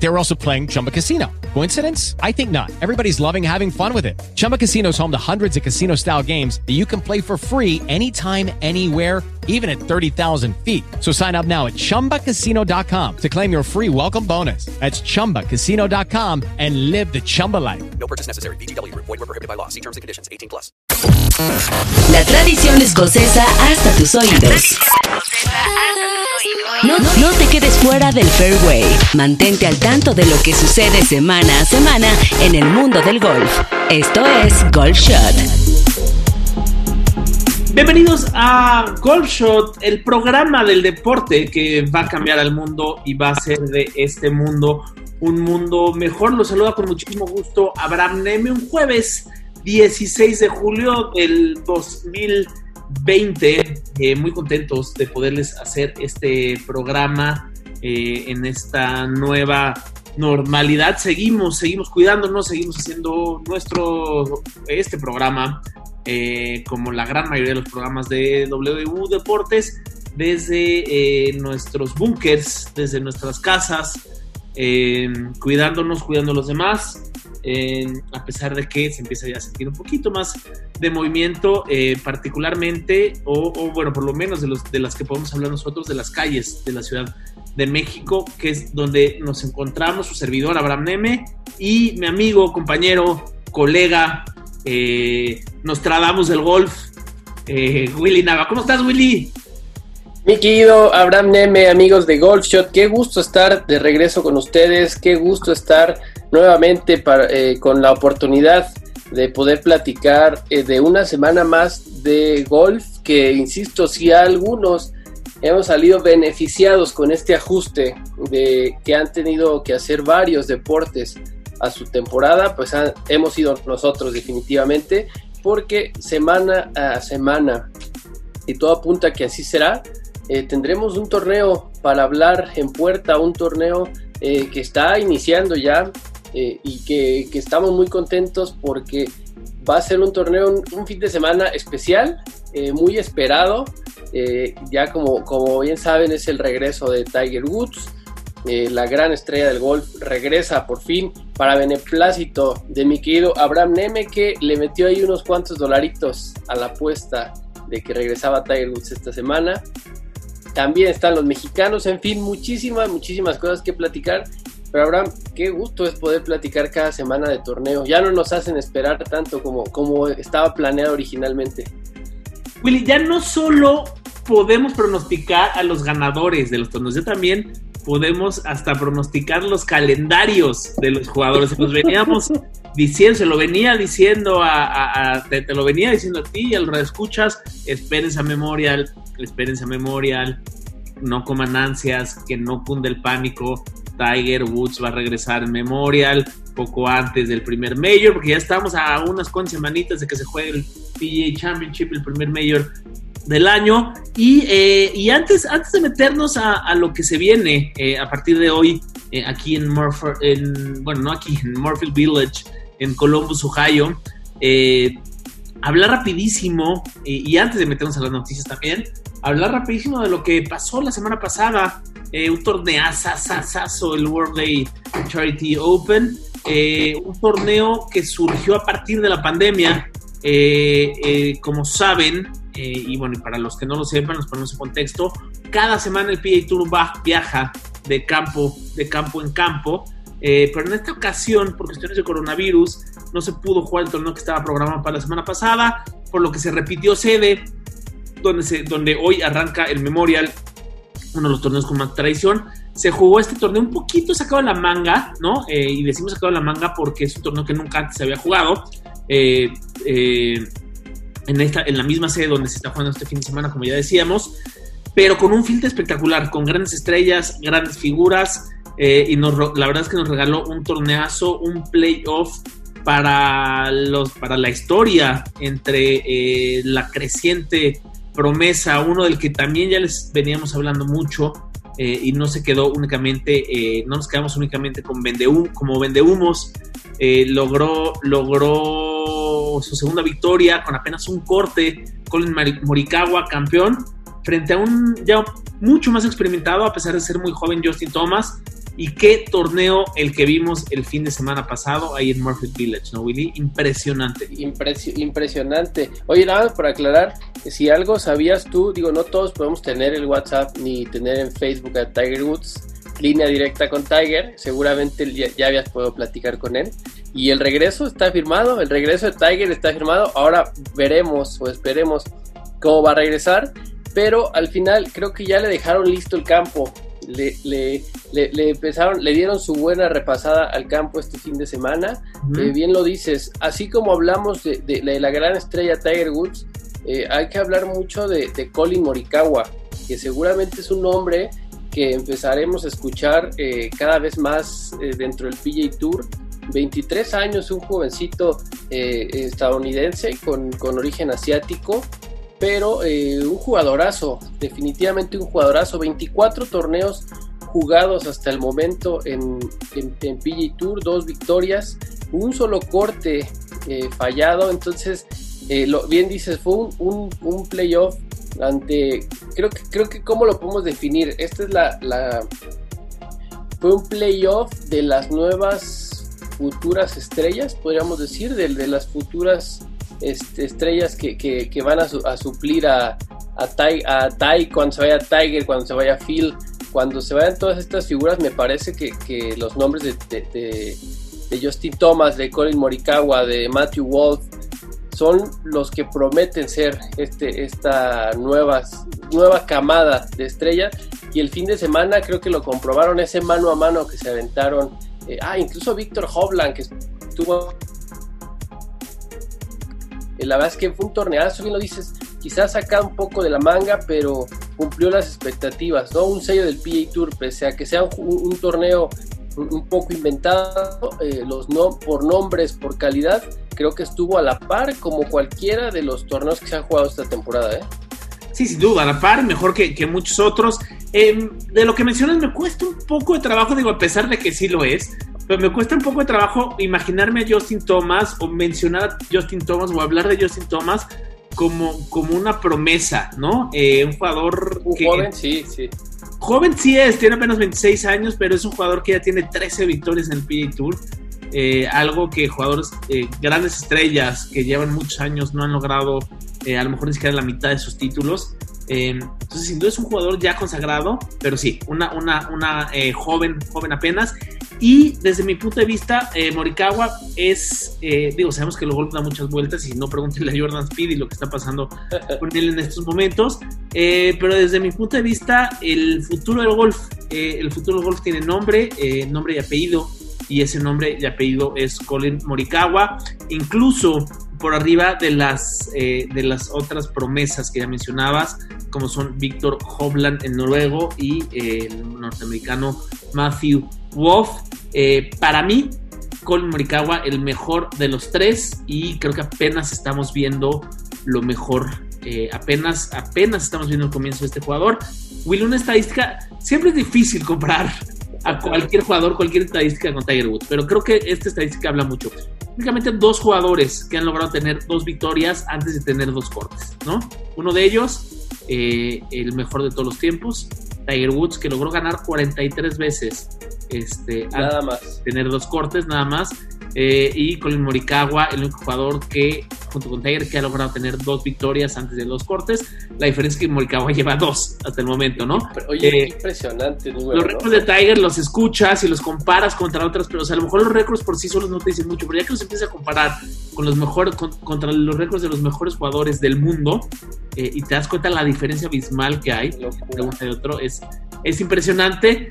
They were also playing Chumba Casino. Coincidence? I think not. Everybody's loving having fun with it. Chumba Casino is home to hundreds of casino style games that you can play for free anytime, anywhere, even at 30,000 feet. So sign up now at chumbacasino.com to claim your free welcome bonus. That's chumbacasino.com and live the Chumba life. No purchase necessary. BGW. Void were prohibited by law. See terms and conditions. 18 plus. La tradición escocesa hasta tus oídos. No, no te quedes fuera del fairway. Mantente al tanto de lo que sucede semana a semana en el mundo del golf. Esto es Golf Shot. Bienvenidos a Golf Shot, el programa del deporte que va a cambiar al mundo y va a hacer de este mundo un mundo mejor. Los saluda con muchísimo gusto Abraham Neme, un jueves 16 de julio del 2020. Eh, muy contentos de poderles hacer este programa eh, en esta nueva normalidad. Seguimos, seguimos cuidándonos, seguimos haciendo nuestro, este programa eh, como la gran mayoría de los programas de W Deportes, desde eh, nuestros búnkers, desde nuestras casas, cuidándonos, cuidando a los demás, a pesar de que se empieza ya a sentir un poquito más de movimiento, particularmente, o, o, bueno, por lo menos de, los, de las que podemos hablar nosotros, de las calles de la Ciudad de México, que es donde nos encontramos, su servidor Abraham Neme y mi amigo, compañero, colega, eh, Nostradamus del golf, eh, Willy Nava. ¿Cómo estás, Willy? Mi querido Abraham Neme, amigos de Golf Shot, qué gusto estar de regreso con ustedes, qué gusto estar nuevamente para, eh, con la oportunidad de poder platicar eh, de una semana más de golf, que insisto, si algunos hemos salido beneficiados con este ajuste de que han tenido que hacer varios deportes a su temporada, pues hemos sido nosotros definitivamente, porque semana a semana, y todo apunta que así será, eh, tendremos un torneo para hablar en puerta, un torneo eh, que está iniciando ya eh, y que, que, estamos muy contentos porque va a ser un torneo, un, un fin de semana especial, muy esperado. Ya como, como bien saben es el regreso de Tiger Woods, la gran estrella del golf, regresa por fin para beneplácito de mi querido Abraham Neme que le metió ahí unos cuantos dolaritos a la apuesta de que regresaba Tiger Woods esta semana también están los mexicanos, en fin, muchísimas, muchísimas cosas que platicar. Pero Abraham, qué gusto es poder platicar cada semana de torneo. Ya no nos hacen esperar tanto como, como estaba planeado originalmente. Willy, ya no solo podemos pronosticar a los ganadores de los torneos, ya también podemos hasta pronosticar los calendarios de los jugadores. Nos veníamos diciendo, se lo venía diciendo a, a, a te, te, lo venía diciendo a ti y al escuchas, espérense a Memorial, espérense a Memorial, no coman ansias, que no cunde el pánico. Tiger Woods va a regresar en Memorial poco antes del primer Major, porque ya estamos a unas cuantas semanitas de que se juegue el PGA Championship, el primer Major del año. Y, eh, y antes, antes de meternos a, a lo que se viene eh, a partir de hoy eh, aquí en Murphy, en, bueno, no aquí, en Village, en Columbus, Ohio, hablar rapidísimo, y antes de meternos a las noticias también, hablar rapidísimo de lo que pasó la semana pasada, un torneazo, el World Day Charity Open, un torneo que surgió a partir de la pandemia. como saben, eh, y bueno, para los que no lo sepan, nos ponemos en contexto, cada semana el PA Tour va, viaja de campo, de campo en campo, eh, pero en esta ocasión, por cuestiones de coronavirus, no se pudo jugar el torneo que estaba programado para la semana pasada, por lo que se repitió sede, donde, se, donde hoy arranca el Memorial, uno de los torneos con más tradición. Se jugó este torneo un poquito sacado de la manga, ¿no? Eh, y decimos sacado de la manga porque es un torneo que nunca antes se había jugado. Eh, eh, en, esta, en la misma sede donde se está jugando este fin de semana, como ya decíamos, pero con un filtro espectacular, con grandes estrellas, grandes figuras, eh, y nos, la verdad es que nos regaló un torneazo, un playoff para, los, para la historia entre eh, la creciente promesa, uno del que también ya les veníamos hablando mucho, eh, y no se quedó únicamente, no nos quedamos únicamente con vendehum, como vendehumos, eh, logró, logró su segunda victoria con apenas un corte, Colin Morikawa campeón, frente a un ya mucho más experimentado, a pesar de ser muy joven, Justin Thomas. Y qué torneo el que vimos el fin de semana pasado ahí en Murphy Village, ¿no, Willy? Impresionante. impresionante. Oye, nada más para aclarar, si algo sabías tú, digo, no todos podemos tener el WhatsApp ni tener en Facebook a Tiger Woods, línea directa con Tiger, seguramente ya, ya habías podido platicar con él. Y el regreso está firmado, el regreso de Tiger está firmado, ahora veremos o esperemos cómo va a regresar, pero al final creo que ya le dejaron listo el campo le, le, le, empezaron, le dieron su buena repasada al campo este fin de semana. Eh, bien lo dices, así como hablamos de, la gran estrella Tiger Woods, eh, hay que hablar mucho de, Colin Morikawa, que seguramente es un nombre empezaremos a escuchar eh, cada vez más dentro del PGA Tour. 23 años, un jovencito estadounidense con, con origen asiático, pero eh, un jugadorazo, definitivamente un jugadorazo, 24 torneos jugados hasta el momento en, en, PG Tour, dos victorias, un solo corte eh, fallado, entonces, eh, lo, bien dices, fue un, un, playoff ante, creo que, creo que, ¿cómo lo podemos definir? Esta es la, fue un playoff de las nuevas futuras estrellas, podríamos decir, de, de las futuras este, estrellas que, que, van a, suplir a, a, Ty, cuando se vaya Tiger, cuando se vaya Phil, cuando se vayan todas estas figuras, me parece que, los nombres de, de, Justin Thomas, de Colin Morikawa, de Matthew Wolf, son los que prometen ser este, esta nueva camada de estrellas. Y el fin de semana creo que lo comprobaron ese mano a mano que se aventaron. Eh, ah, incluso Víctor Hovland, que estuvo eh, la verdad es que fue un torneazo, bien lo dices, quizás saca un poco de la manga, pero cumplió las expectativas, ¿no? Un sello del PA Tour, pese a que sea un, torneo un, poco inventado, eh, los no, por nombres, por calidad, creo que estuvo a la par como cualquiera de los torneos que se han jugado esta temporada, ¿eh? Sí, sin duda, a la par, mejor que, que muchos otros. Em, de lo que mencionas, me cuesta un poco de trabajo, digo, a pesar de que sí lo es, pero me cuesta un poco de trabajo imaginarme a Justin Thomas o mencionar a Justin Thomas o hablar de Justin Thomas como, como una promesa, ¿no? Eh, un jugador... Un joven, sí, sí. Joven sí es, tiene apenas 26 años, pero es un jugador que ya tiene 13 victorias en el PGA Tour. Eh, algo que jugadores, eh, grandes estrellas que llevan muchos años no han logrado a lo mejor ni siquiera la mitad de sus títulos. Entonces, sin duda es un jugador ya consagrado, pero sí, una, una, una joven, joven apenas. Y desde mi punto de vista, eh, Morikawa es, eh, digo, sabemos que el golf da muchas vueltas y no pregúntenle a Jordan Speed y lo que está pasando con él en estos momentos, eh, pero desde mi punto de vista, el futuro del golf, el futuro del golf tiene nombre, nombre y apellido, y ese nombre y apellido es Colin Morikawa, incluso por arriba de las, de las otras promesas que ya mencionabas, como son Víctor Hovland en noruego y el norteamericano Matthew Wolf, eh, para mí, Colin Morikawa, el mejor de los tres, y creo que apenas estamos viendo lo mejor. Eh, apenas, apenas estamos viendo el comienzo de este jugador. Will, una estadística, siempre es difícil comprar a cualquier jugador, cualquier estadística con Tiger Woods, pero creo que esta estadística habla mucho. Únicamente dos jugadores que han logrado tener dos victorias antes de tener dos cortes, ¿no? Uno de ellos, eh, el mejor de todos los tiempos, Tiger Woods, que logró ganar 43 veces. Este, nada más. Tener dos cortes, nada más. Eh, y Colin Morikawa, el único jugador que, junto con Tiger, que ha logrado tener dos victorias antes de los cortes. La diferencia es que Morikawa lleva dos hasta el momento, ¿no? Oye, eh, impresionante. los récords de Tiger los escuchas y los comparas contra otras, pero a lo mejor los récords por sí solos no te dicen mucho, pero ya que los empiezas a comparar con los mejores, contra los récords de los mejores jugadores del mundo, eh, y te das cuenta la diferencia abismal que hay de uno y otro, es, es impresionante,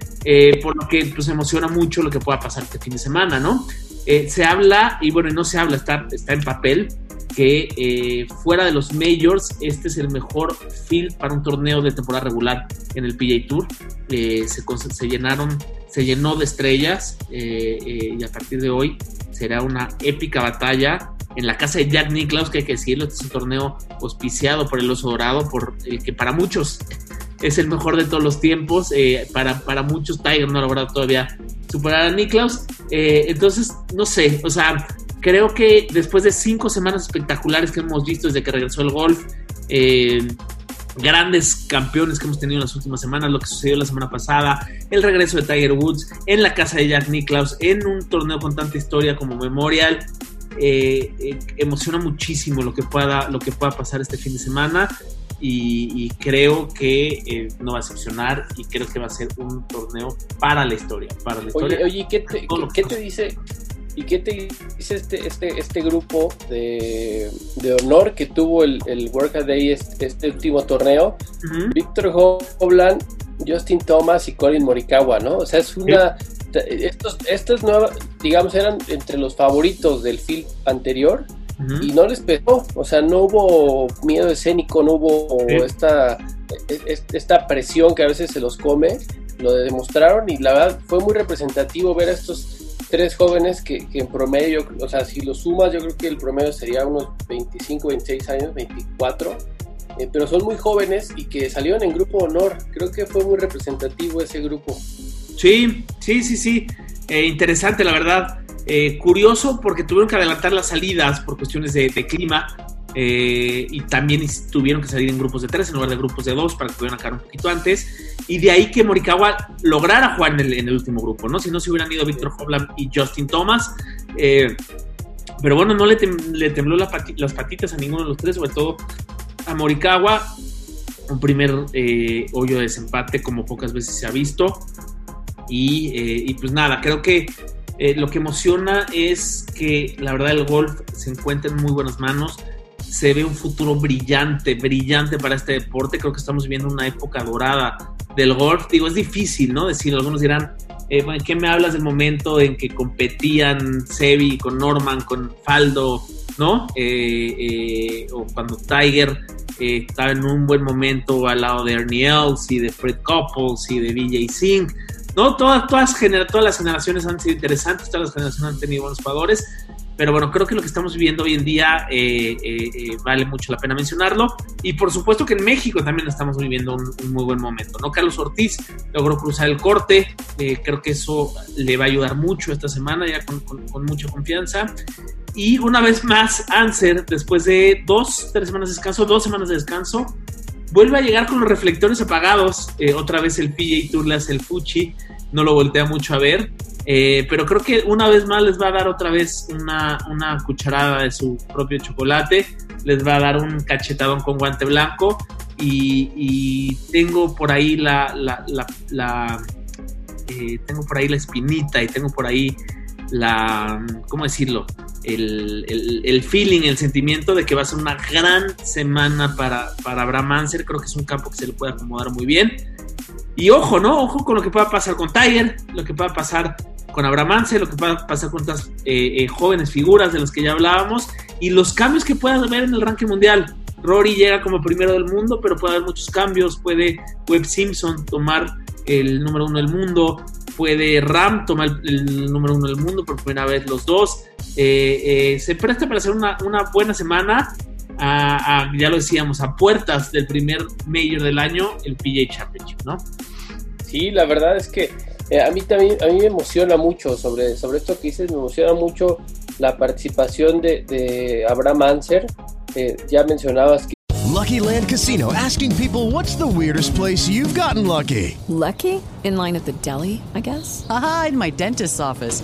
por lo que pues emociona mucho lo que pueda pasar este fin de semana, ¿no? Eh, se habla, y bueno, no se habla, está, está en papel, que eh, fuera de los majors, este es el mejor field para un torneo de temporada regular en el PGA Tour. Eh, se, se, llenaron, se llenó de estrellas y a partir de hoy será una épica batalla en la casa de Jack Nicklaus, que hay que decirlo, este es un torneo auspiciado por el Oso Dorado, por que para muchos es el mejor de todos los tiempos. para, para muchos, Tiger no ha logrado todavía superar a Niklaus. Eh, entonces, no sé, o sea, creo que después de cinco semanas espectaculares que hemos visto desde que regresó el golf, eh, grandes campeones que hemos tenido en las últimas semanas, lo que sucedió la semana pasada, el regreso de Tiger Woods en la casa de Jack Nicklaus, en un torneo con tanta historia como Memorial. Eh, eh, emociona muchísimo lo que pueda lo que pueda pasar este fin de semana y, y creo que eh, no va a decepcionar y creo que va a ser un torneo para la historia para la historia Oye, oye ¿qué te, qué te dice? ¿Y qué te dice este, este, este grupo de, de honor que tuvo el, el Workaday este, este último torneo? Ujú. Víctor Hovland, Justin Thomas y Colin Morikawa, ¿no? O sea, es una... Estos, estos nuevas, digamos, eran entre los favoritos del field anterior Ujú. y no les pegó, o sea, no hubo miedo escénico, no hubo Sí. esta, es- esta presión que a veces se los come, lo demostraron y la verdad fue muy representativo ver a estos tres jóvenes que, que en promedio, o sea, si lo sumas, yo creo que el promedio sería unos 25, 26 años, 24, eh, pero son muy jóvenes y que salieron en grupo honor, creo que fue muy representativo ese grupo. Sí, sí, sí, sí. Eh, interesante, la verdad. Eh, curioso porque tuvieron que adelantar las salidas por cuestiones de, clima eh, y también tuvieron que salir en grupos de tres en lugar de grupos de dos para que pudieran acabar un poquito antes. Y de ahí que Morikawa lograra jugar en el, último grupo, ¿no? Si no se hubieran ido Víctor Hovland y Justin Thomas. Eh, pero bueno, no le, tem- le tembló las patitas a ninguno de los tres, sobre todo a Morikawa. Un primer hoyo de desempate como pocas veces se ha visto. Y, y pues nada, creo que eh, lo que emociona es que la verdad el golf se encuentra en muy buenas manos. Se ve un futuro brillante, brillante para este deporte. Creo que estamos viviendo una época dorada del golf. Digo, es difícil, ¿no? Decir, algunos dirán, eh, ¿qué me hablas del momento en que competían Sebi con Norman, con Faldo, ¿no? Eh, o cuando Tiger estaba en un buen momento al lado de Ernie Els y de Fred Couples y de VJ Singh. ¿No? Todas, todas, todas las generaciones han sido interesantes, todas las generaciones han tenido buenos jugadores, pero bueno, creo que lo que estamos viviendo hoy en día eh, eh, eh, vale mucho la pena mencionarlo. Y por supuesto que en México también estamos viviendo un, muy buen momento, ¿no? Carlos Ortiz logró cruzar el corte, eh, creo que eso le va a ayudar mucho esta semana, ya con- con mucha confianza. Y una vez más, Anser, después de dos, tres semanas de descanso, dos semanas de descanso, vuelve a llegar con los reflectores apagados. Eh, otra vez el PJ Tour le el Fuchi, no lo voltea mucho a ver. Eh, pero creo que una vez más les va a dar otra vez una, una cucharada de su propio chocolate. Les va a dar un cachetadón con guante blanco. Y, y tengo por ahí la, eh, tengo por ahí la espinita y tengo por ahí la. ¿Cómo decirlo? El, el- el feeling, el sentimiento de que va a ser una gran semana para, para Abraham. Creo que es un campo que se le puede acomodar muy bien. Y ojo, ¿no? Ojo con lo que pueda pasar con Tiger, lo que pueda pasar con Abraham lo que pueda pasar con estas eh, eh, jóvenes figuras de las que ya hablábamos y los cambios que pueda haber en el ranking mundial. Rory llega como primero del mundo, pero puede haber muchos cambios. Puede Webb Simpson tomar el número uno del mundo. Puede Ram tomar el número uno del mundo por primera vez los dos. Eh, eh, se presta para hacer una, una buena semana. A, a- ya lo decíamos, a puertas del primer Major del año, el PJ Championship, ¿no? Sí, la verdad es que eh, a mí también a mí me emociona mucho sobre, sobre esto que dices, me emociona mucho la participación de, de Abraham Anser. Eh, ya mencionabas que Lucky Land Casino asking people what's the weirdest place you've gotten lucky? Lucky? In line at the deli, I guess? Aha, in my dentist's office.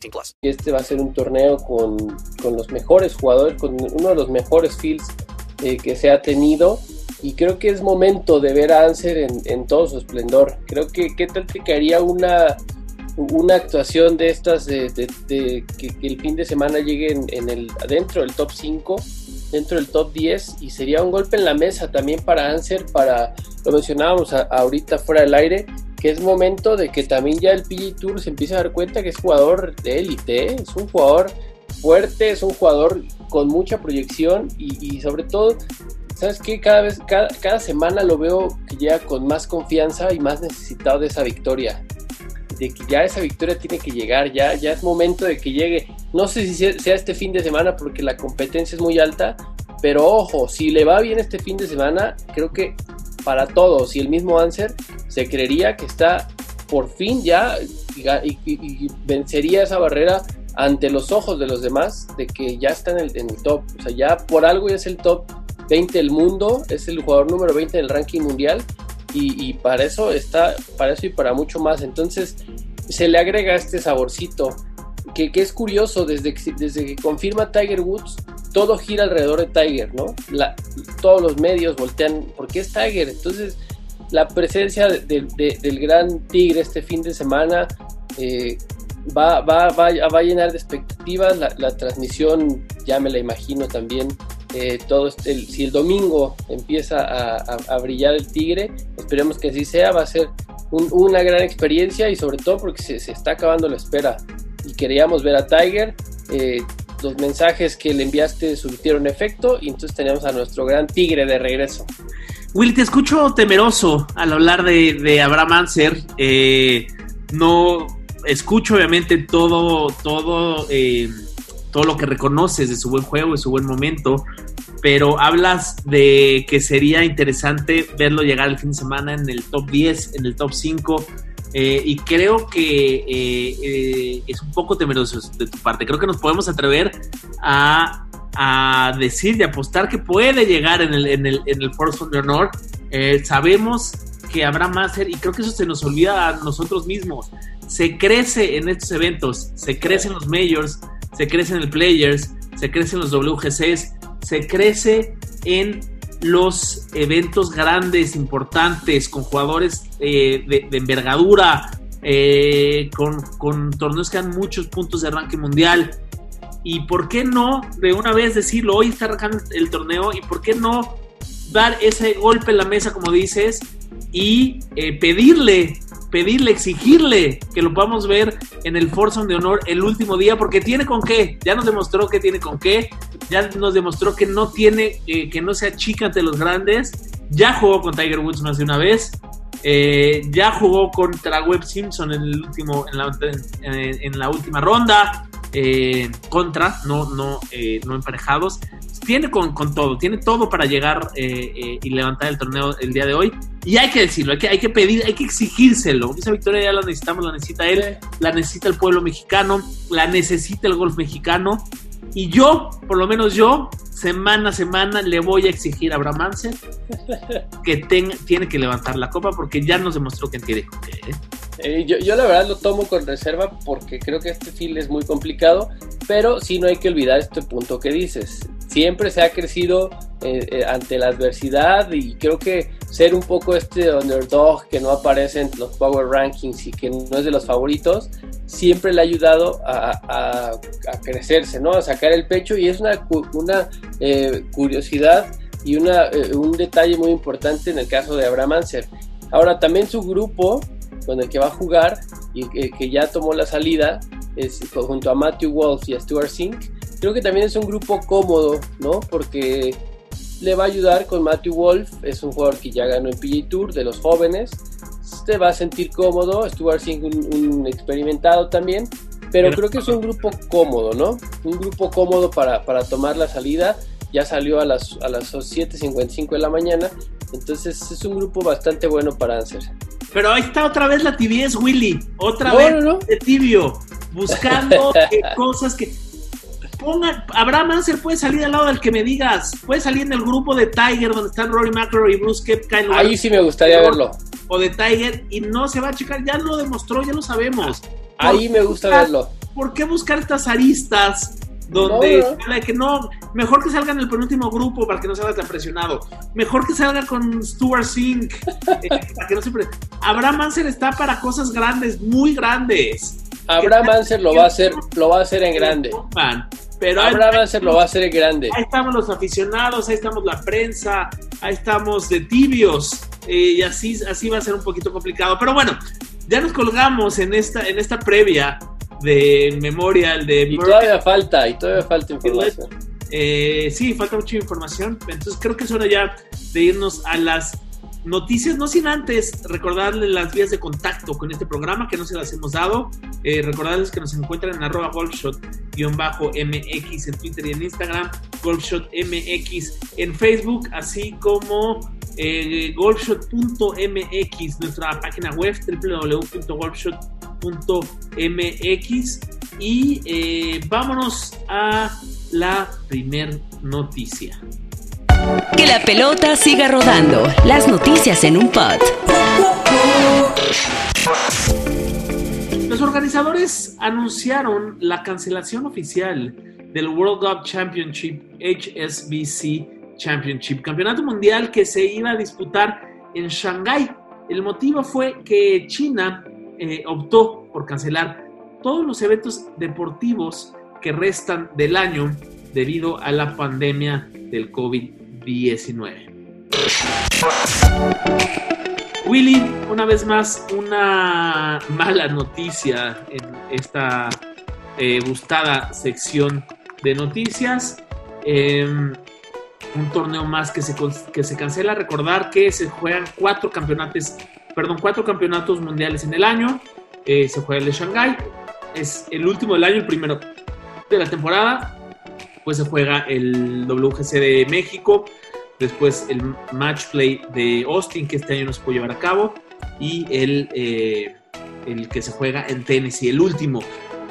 18 plus. este va a ser un torneo con, con los mejores jugadores, con uno de los mejores fields eh, que se ha tenido. y creo que es momento de ver a Anser en, en todo su esplendor. Creo que qué tal te caería una, una actuación de estas de, de- de que, que el fin de semana llegue en, en el dentro del top 5 dentro del top 10 y sería un golpe en la mesa también para Anser para lo mencionábamos a- ahorita fuera del aire es momento de que también ya el PG Tour se empiece a dar cuenta que es jugador de élite ¿eh? es un jugador fuerte es un jugador con mucha proyección y, sobre todo ¿Sabes qué? Cada vez, cada, semana lo veo que llega con más confianza y más necesitado de esa victoria de que ya esa victoria tiene que llegar, ya, ya es momento de que llegue. No sé si sea este fin de semana porque la competencia es muy alta, pero ojo, si le va bien este fin de semana, creo que para todos y el mismo Anser se creería que está por fin ya y, vencería esa barrera ante los ojos de los demás de que ya está en el, top. O sea, ya por algo ya es el top 20 del mundo, es el jugador número 20 del ranking mundial y, para eso está, para eso y para mucho más. Entonces se le agrega este saborcito que, que es curioso, desde desde que confirma Tiger Woods, todo gira alrededor de Tiger, ¿no? Todos los medios voltean, porque es Tiger? Entonces la presencia de- de- de- del gran Tigre este fin de semana eh, va, va, va, va a llenar de expectativas. La, transmisión, ya me la imagino también. eh, todo este- si el domingo empieza a, brillar el Tigre, esperemos que así sea. Va a ser un- una gran experiencia y sobre todo porque se, se está acabando la espera. Y queríamos ver a Tiger. eh, los mensajes que le enviaste surtieron efecto y entonces teníamos a nuestro gran Tigre de regreso. Will, te escucho temeroso al hablar de, de Abraham Anser. Eh, no escucho obviamente todo, todo, eh, todo lo que reconoces de su buen juego, de su buen momento, pero hablas de que sería interesante verlo llegar el fin de semana en el top 10, en el top 5. Eh, y creo que eh, eh, es un poco temeroso de tu parte. Creo que nos podemos atrever a, a decir y apostar que puede llegar en el, en el, en el Force de Honor. Sabemos que habrá más, y creo que eso se nos olvida a nosotros mismos. Se crece en estos eventos, se crece en los Majors, se crece en el Players, se crece en los WGCs, se crece en los eventos grandes, importantes, con jugadores eh, de, envergadura, eh, con, con torneos que dan muchos puntos de arranque mundial. Y por qué no, de una vez decirlo, hoy está arrancando el torneo, y por qué no dar ese golpe en la mesa, como dices, y eh, pedirle, pedirle, exigirle que lo podamos ver en el Forza de Honor el último día, porque tiene con qué, ya nos demostró que tiene con qué, ya nos demostró que no tiene, eh, que no se achica ante los grandes, ya jugó con Tiger Woods más de una vez, eh, ya jugó contra Webb Simpson en el último, en la última ronda, eh, contra, no, no, eh, no emparejados. Tiene con, con, todo, tiene todo para llegar eh, eh, y levantar el torneo el día de hoy. Y hay que decirlo, hay que, hay que pedir, hay que exigírselo. Esa victoria ya la necesitamos, la necesita él, la necesita el pueblo mexicano, la necesita el golf mexicano. Y yo, por lo menos yo, semana a semana le voy a exigir a Abraham que ten, tiene que levantar la copa porque ya nos demostró que tiene con qué. ¿Eh? Yo, yo, la verdad lo tomo con reserva porque creo que este feel es muy complicado, pero sí no hay que olvidar este punto que dices. Siempre se ha crecido eh, eh, ante la adversidad y creo que ser un poco este underdog que no aparece en los power rankings y que no es de los favoritos, siempre le ha ayudado a, a, a crecerse, ¿no? A sacar el pecho y es una, una eh, curiosidad y una, eh, un detalle muy importante en el caso de Abraham Anser. Ahora también su grupo con el que va a jugar y que, ya tomó la salida es, junto a Matthew Wolf y a Stuart Sink. Creo que también es un grupo cómodo, ¿no? Porque le va a ayudar con Matthew Wolf, es un jugador que ya ganó el PGA Tour de los jóvenes. Se va a sentir cómodo, Stuart Sink un, experimentado también, pero, pero creo que es un grupo cómodo, ¿no? Un grupo cómodo para, para tomar la salida. Ya salió a las, a las 7.55 de la mañana, entonces es un grupo bastante bueno para Anser. Pero ahí está otra vez la tibiez, Willy. Otra no, vez no, de tibio. Buscando cosas que. Pongan. Abraham Anser puede salir al lado del que me digas. Puede salir en el grupo de Tiger, donde están Rory McIlroy y Bruce Kepka. Ahí sí me gustaría verlo. O de Tiger, y no se va a checar. Ya lo demostró, ya lo sabemos. Ahí me gusta buscar, verlo. ¿Por qué buscar estas aristas? Donde no, que no, Mejor que salga en el penúltimo grupo para que no salga tan presionado. Mejor que salga con Stuart Sink. eh, para que no se Abraham Anser está para cosas grandes, muy grandes. Abraham Anser lo va a hacer, lo va a hacer en grande. Man, Pero Abraham Anser lo va a hacer en grande. Ahí estamos los aficionados, ahí estamos la prensa, ahí estamos de tibios, eh, y así, así va a ser un poquito complicado. Pero bueno, ya nos colgamos en esta, en esta previa de Memorial de Y Murray. todavía falta, y todavía falta información. Eh, sí, falta mucha información. Entonces creo que es hora ya de irnos a las noticias, no sin antes recordarles las vías de contacto con este programa que no se las hemos dado. Eh, recordarles que nos encuentran en arroba golfshot-mx en Twitter y en Instagram, golfshotmx en Facebook, así como eh, golfshot.mx, nuestra página web www.golfshot.mx y eh, vámonos a la primer noticia. Que la pelota siga rodando. Las noticias en un pod. Los organizadores anunciaron la cancelación oficial del World Golf Championship HSBC Championship, campeonato mundial que se iba a disputar en Shanghái. El motivo fue que China eh, optó por cancelar todos los eventos deportivos que restan del año debido a la pandemia del COVID-19. Willy, una vez más, una mala noticia en esta eh, gustada sección de noticias. Eh, un torneo más que se, que se cancela. Recordar que se juegan cuatro campeonatos, perdón, cuatro campeonatos mundiales en el año. Eh, se juega el de Shanghái. Es el último del año, el primero de la temporada. Pues se juega el WGC de México después el match play de Austin, que este año no se puede llevar a cabo, y el, eh, el que se juega en Tennessee, el último.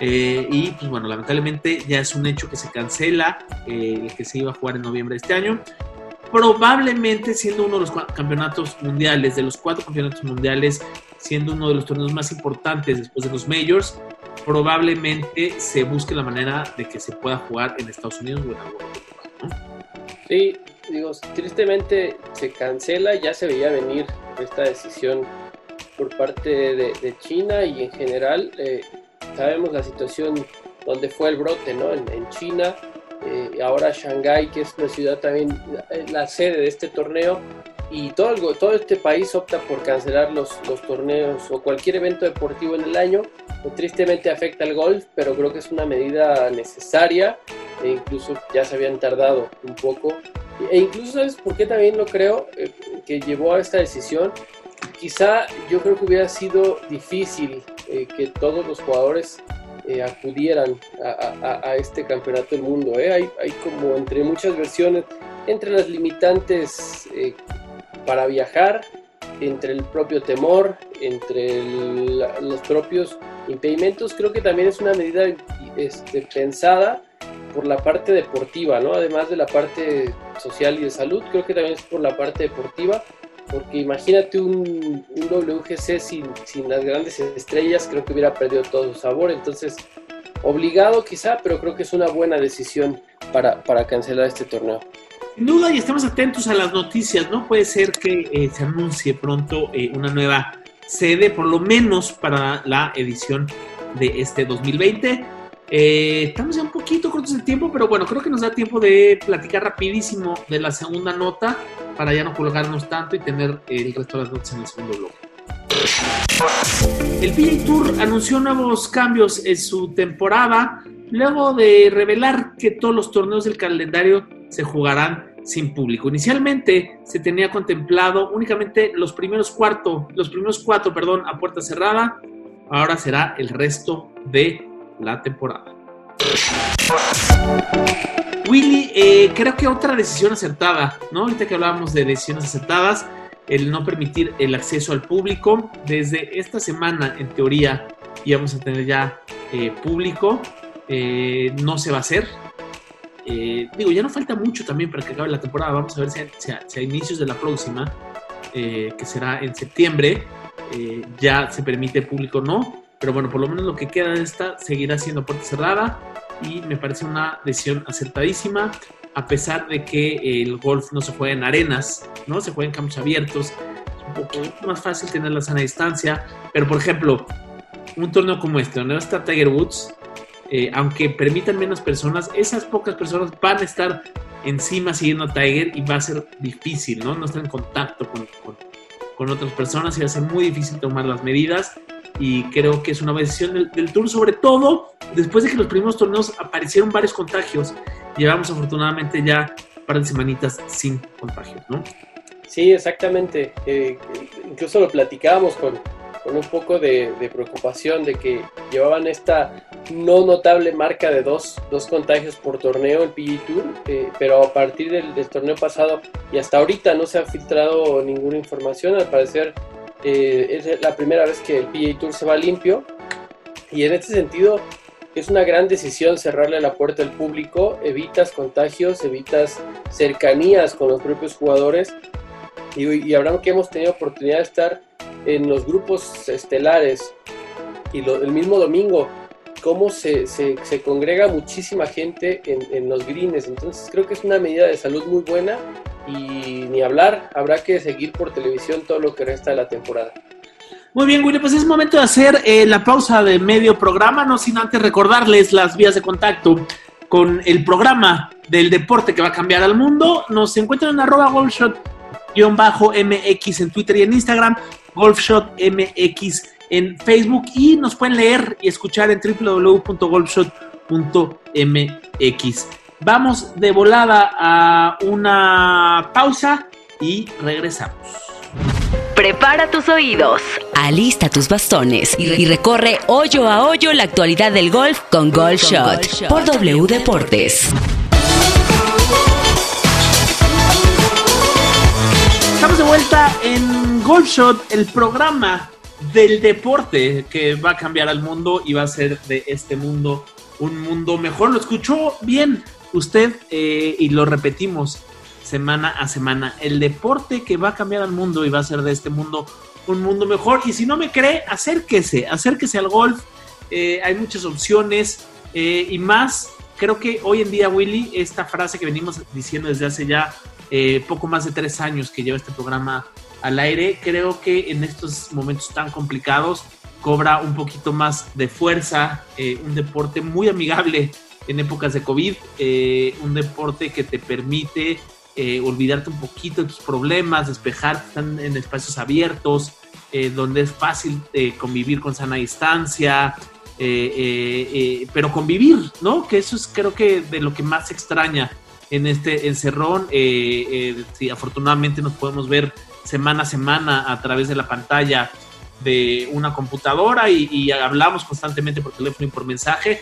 Eh, y pues bueno, lamentablemente ya es un hecho que se cancela, eh, el que se iba a jugar en noviembre de este año. Probablemente siendo uno de los campeonatos mundiales, de los cuatro campeonatos mundiales, siendo uno de los torneos más importantes después de los majors, probablemente se busque la manera de que se pueda jugar en Estados Unidos o en algún otro lugar, ¿no? Sí, digo, tristemente se cancela, ya se veía venir esta decisión por parte de, China y en general eh, sabemos la situación donde fue el brote, ¿no? En China, eh, ahora Shanghái, que es una ciudad también la, la sede de este torneo, y todo, todo este país opta por cancelar los, los torneos o cualquier evento deportivo en el año. Tristemente afecta al golf, pero creo que es una medida necesaria e incluso ya se habían tardado un poco. E incluso, ¿sabes por qué también lo creo eh, que llevó a esta decisión? Quizá yo creo que hubiera sido difícil eh, que todos los jugadores eh, acudieran a, a, a, este campeonato del mundo. ¿eh? Hay, hay, como entre muchas versiones, entre las limitantes eh, para viajar, entre el propio temor, entre los propios impedimentos, creo que también es una medida este, pensada por la parte deportiva, ¿no? Además de la parte social y de salud, creo que también es por la parte deportiva, porque imagínate un, un WGC sin, sin, las grandes estrellas, creo que hubiera perdido todo su sabor, entonces obligado quizá, pero creo que es una buena decisión para, para cancelar este torneo. Sin duda, y estamos atentos a las noticias, ¿no? Puede ser que eh, se anuncie pronto eh, una nueva sede, por lo menos para la edición de este 2020. Eh, estamos ya un poquito cortos de tiempo, pero bueno, creo que nos da tiempo de platicar rapidísimo de la segunda nota para ya no colgarnos tanto y tener el resto de las notas en el segundo bloque. El PGA Tour anunció nuevos cambios en su temporada luego de revelar que todos los torneos del calendario se jugarán sin público. Inicialmente se tenía contemplado únicamente los primeros cuarto, los primeros cuatro, perdón, a puerta cerrada. Ahora será el resto de la temporada. Willy, eh, creo que otra decisión acertada, ¿no? Ahorita que hablábamos de decisiones acertadas, el no permitir el acceso al público. Desde esta semana, en teoría, íbamos a tener ya eh, público. Eh, no se va a hacer. Digo, ya no falta mucho también para que acabe la temporada. Vamos a ver si a, si a inicios de la próxima, que será en septiembre, ya se permite público o no. Pero bueno, por lo menos lo que queda de esta seguirá siendo puerta cerrada y me parece una decisión acertadísima. a pesar de que el golf no se juega en arenas, ¿no? Se juega en campos abiertos, es un poco más fácil tener la sana distancia, pero por ejemplo, un torneo como este, donde va a estar Tiger Woods, eh, aunque permitan menos personas, esas pocas personas van a estar encima siguiendo a Tiger y va a ser difícil, ¿no? No estar en contacto con, con, con otras personas y va a ser muy difícil tomar las medidas y creo que es una decisión del, Tour, sobre todo después de que los primeros torneos aparecieron varios contagios. Llevamos afortunadamente ya un par de semanitas sin contagios, ¿no? Sí, exactamente. Eh, incluso lo platicábamos con, con un poco de, preocupación de que llevaban esta no notable marca de dos, dos contagios por torneo el PG Tour, eh, pero a partir del, del, torneo pasado y hasta ahorita no se ha filtrado ninguna información, al parecer eh, es la primera vez que el PGA Tour se va limpio. Y en este sentido es una gran decisión cerrarle la puerta al público, evitas contagios, evitas cercanías con los propios jugadores. Y, y habrá que hemos tenido oportunidad de estar en los grupos estelares y el mismo domingo cómo se, se, se congrega muchísima gente en, en, los greens. Entonces creo que es una medida de salud muy buena y ni hablar, habrá que seguir por televisión todo lo que resta de la temporada. Muy bien, Willy, pues es momento de hacer eh, la pausa de medio programa, no sin antes recordarles las vías de contacto con el programa del deporte que va a cambiar al mundo. Nos encuentran en arroba golfshot-mx en Twitter y en Instagram, golfshotmx en Facebook y nos pueden leer y escuchar en www.golfshot.mx. Vamos de volada a una pausa y regresamos. Prepara tus oídos, alista tus bastones y recorre hoyo a hoyo la actualidad del golf con Golf Shot por W Deportes. Estamos de vuelta en Golf Shot, el programa del deporte que va a cambiar al mundo y va a ser de este mundo un mundo mejor. Lo escuchó bien usted eh, y lo repetimos semana a semana. El deporte que va a cambiar al mundo y va a hacer de este mundo un mundo mejor. Y si no me cree, acérquese, acérquese al golf. Eh, hay muchas opciones eh, y más. Creo que hoy en día, Willy, esta frase que venimos diciendo desde hace ya poco más de tres años que lleva este programa al aire, creo que en estos momentos tan complicados cobra un poquito más de fuerza, un deporte muy amigable en épocas de COVID, eh, un deporte que te permite eh, olvidarte un poquito de tus problemas, despejar, están en espacios abiertos, eh, donde es fácil convivir con sana distancia, pero convivir, ¿no? Que eso es creo que de lo que más extraña en este encerrón. sí, afortunadamente nos podemos ver semana a semana a través de la pantalla de una computadora y, hablamos constantemente por teléfono y por mensaje,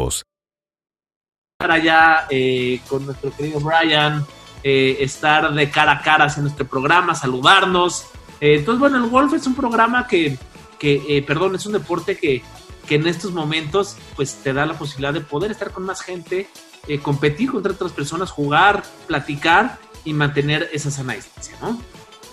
allá eh, con nuestro querido Brian, eh, estar de cara a cara en nuestro programa, saludarnos. Eh, entonces, bueno, el golf es un programa que, que eh, perdón, es un deporte que, que, en estos momentos pues te da la posibilidad de poder estar con más gente, eh, competir contra otras personas, jugar, platicar y mantener esa sana distancia, ¿no?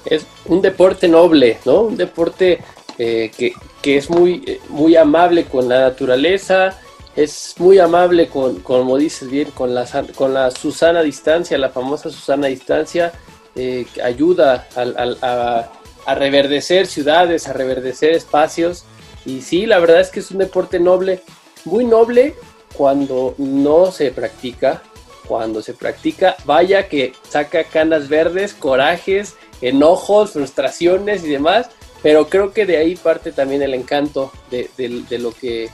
Es un deporte noble, ¿no? Un deporte que, que, es muy, muy amable con la naturaleza, es muy amable con, como dices bien, con la, con la Susana distancia, la famosa Susana distancia, eh, que ayuda a, reverdecer ciudades, a reverdecer espacios. Y sí, la verdad es que es un deporte noble, muy noble cuando no se practica. Cuando se practica, vaya que saca canas verdes, corajes, enojos, frustraciones y demás. Pero creo que de ahí parte también el encanto de lo que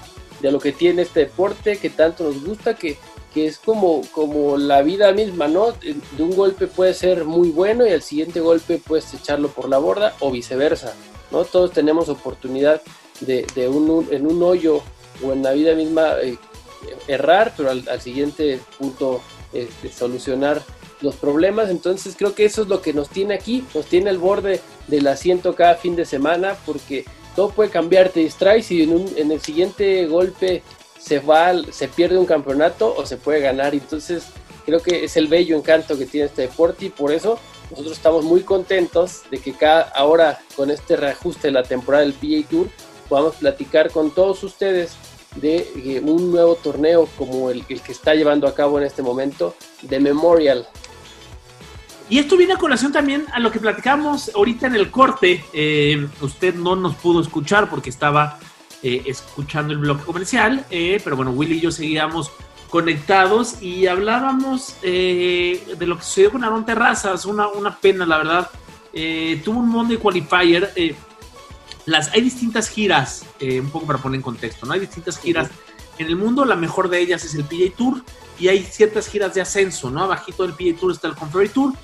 de lo que tiene este deporte que tanto nos gusta, que, que es como, como la vida misma, ¿no? De un golpe puede ser muy bueno y al siguiente golpe puedes echarlo por la borda o viceversa, ¿no? Todos tenemos oportunidad de, de un, en un hoyo o en la vida misma eh, errar, pero al, al, siguiente punto este, solucionar los problemas. Entonces creo que eso es lo que nos tiene aquí, nos tiene al borde del asiento cada fin de semana porque todo puede cambiar, te distraes y en, el siguiente golpe se va, se pierde un campeonato o se puede ganar. Entonces creo que es el bello encanto que tiene este deporte y por eso nosotros estamos muy contentos de que cada ahora con este reajuste de la temporada del PGA Tour podamos platicar con todos ustedes de eh, un nuevo torneo como el, el que está llevando a cabo en este momento de Memorial. Y esto viene a colación también a lo que platicamos ahorita en el corte. Eh, usted no nos pudo escuchar porque estaba eh, escuchando el bloque comercial, eh, pero bueno, Willy y yo seguíamos conectados y hablábamos eh, de lo que sucedió con Aaron Terrazas, una, una pena, la verdad. Eh, tuvo un Monday Qualifier. eh, las, hay distintas giras, un poco para poner en contexto, ¿no? Hay distintas giras en el mundo, la mejor de ellas es el PGA Tour y hay ciertas giras de ascenso, ¿no? Abajito del PGA Tour está el Conferry Tour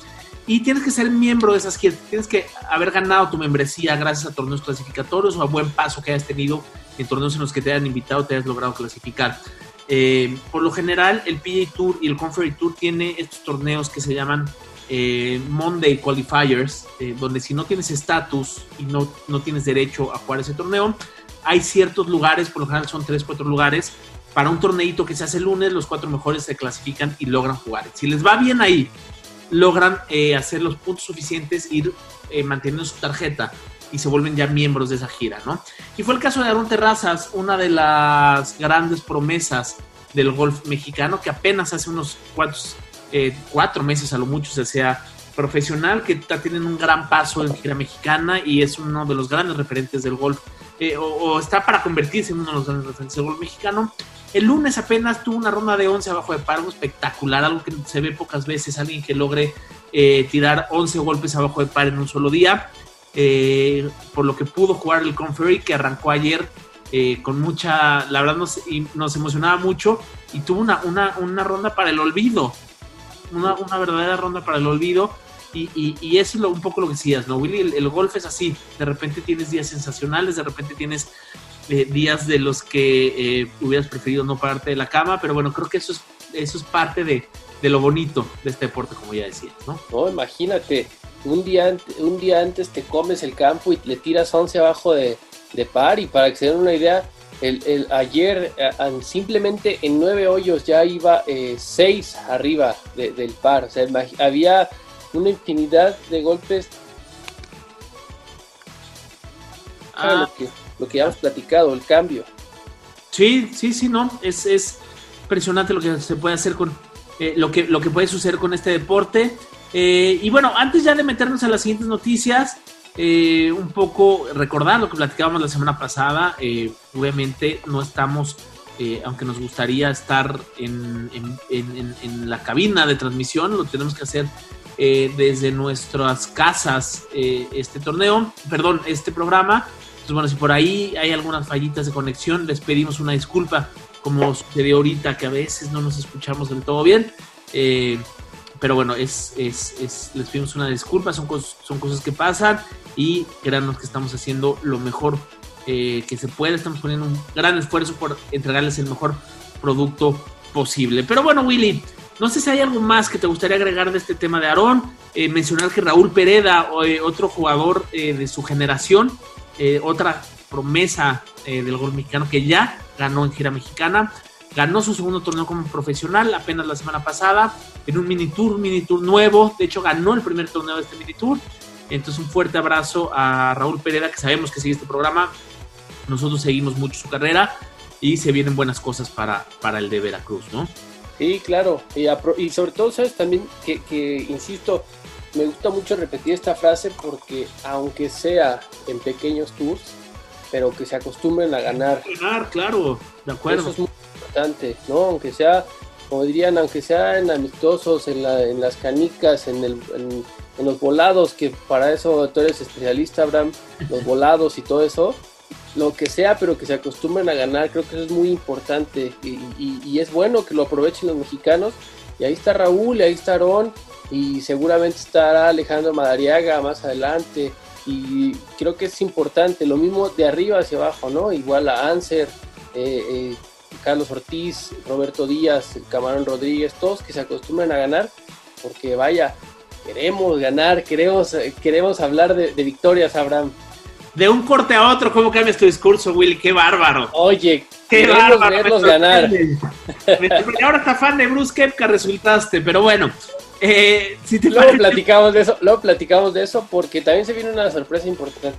y tienes que ser miembro de esas giras, tienes que haber ganado tu membresía gracias a torneos clasificatorios o a buen paso que hayas tenido en torneos en los que te hayan invitado, te hayas logrado clasificar. Eh, por lo general, el PGA Tour y el Conferry Tour tiene estos torneos que se llaman eh, Monday Qualifiers, eh, donde si no tienes estatus y no, no tienes derecho a jugar ese torneo, hay ciertos lugares, por lo general son 3, 4 lugares, para un torneito que se hace el lunes, los cuatro mejores se clasifican y logran jugar. Si les va bien ahí, logran eh, hacer los puntos suficientes, ir eh, manteniendo su tarjeta y se vuelven ya miembros de esa gira, ¿no? Y fue el caso de Aaron Terrazas, una de las grandes promesas del golf mexicano, que apenas hace unos eh, cuatro meses a lo mucho se sea profesional, que está teniendo un gran paso en gira mexicana y es uno de los grandes referentes del golf, eh, o, está para convertirse en uno de los grandes referentes del mexicano. El lunes apenas tuvo una ronda de 11 abajo de par, algo espectacular, algo que se ve pocas veces, alguien que logre eh, tirar 11 golpes abajo de par en un solo día, eh, por lo que pudo jugar el Conferry que arrancó ayer eh, con mucha, la verdad nos, nos emocionaba mucho y tuvo una, una, una ronda para el olvido, una, una verdadera ronda para el olvido. Y, y, y eso es lo, un poco lo que decías, ¿no, Willy? El, golf es así. De repente tienes días sensacionales, de repente tienes eh, días de los que eh, hubieras preferido no pararte de la cama, pero bueno, creo que eso es, eso es parte de, de lo bonito de este deporte, como ya decías, ¿no? No, imagínate, un día, un día antes te comes el campo y le tiras 11 abajo de, de par y para que se den una idea, el, el- ayer eh, simplemente en nueve hoyos ya iba 6 arriba de- del par, o sea, había una infinidad de golpes. Ah, lo, que, lo que ya hemos platicado, el cambio. Sí, sí, sí, no. Es, es impresionante lo que se puede hacer con eh, lo, que, lo que puede suceder con este deporte. Eh, y bueno, antes ya de meternos a las siguientes noticias, eh, un poco recordar lo que platicábamos la semana pasada. Eh, obviamente no estamos, eh, aunque nos gustaría estar en- en- en la cabina de transmisión, lo tenemos que hacer eh, desde nuestras casas eh, este torneo, perdón, este programa. Entonces, bueno, si por ahí hay algunas fallitas de conexión, les pedimos una disculpa, como sucedió ahorita, que a veces no nos escuchamos del todo bien. Eh, pero bueno, es, es, es- les pedimos una disculpa, son, cos- son cosas que pasan y créanos que estamos haciendo lo mejor eh, que se puede, estamos poniendo un gran esfuerzo por entregarles el mejor producto posible. Pero bueno, Willy, no sé si hay algo más que te gustaría agregar de este tema de Aarón. Eh, mencionar que Raúl Pereda, eh, otro jugador eh, de su generación, otra promesa del gol mexicano que ya ganó en gira mexicana, ganó su segundo torneo como profesional apenas la semana pasada en un mini tour, mini tour nuevo. De hecho, ganó el primer torneo de este mini tour. Entonces, un fuerte abrazo a Raúl Pereda, que sabemos que sigue este programa. Nosotros seguimos mucho su carrera y se vienen buenas cosas para, para el de Veracruz, ¿no? Sí, claro. Y, y sobre todo, sabes también que, que, insisto, me gusta mucho repetir esta frase porque aunque sea en pequeños tours, pero que se acostumbren a ganar. Ganar, claro, de acuerdo. Eso es muy importante, ¿no? Aunque sea, como dirían, aunque sea en amistosos, en, la, en las canicas, en, el, en, en los volados, que para eso tú eres especialista, Abraham, los volados y todo eso, lo que sea, pero que se acostumbren a ganar, creo que eso es muy importante y, es bueno que lo aprovechen los mexicanos. Y ahí está Raúl, y ahí está Aarón, y seguramente estará Alejandro Madariaga más adelante. Y creo que es importante, lo mismo de arriba hacia abajo, ¿no? Igual a Anser, eh, eh, Carlos Ortiz, Roberto Díaz, Camarón Rodríguez, todos que se acostumbran a ganar, porque vaya, queremos ganar, queremos, queremos hablar de, de victorias, Abraham. De un corte a otro, ¿cómo cambias tu discurso, Willy? ¡Qué bárbaro! Oye, ¡Qué bárbaro! verlos me ganar. ahora está fan de Bruce Kepka resultaste, pero bueno. eh, si, te Luego parece, platicamos de eso, luego platicamos de eso porque también se viene una sorpresa importante.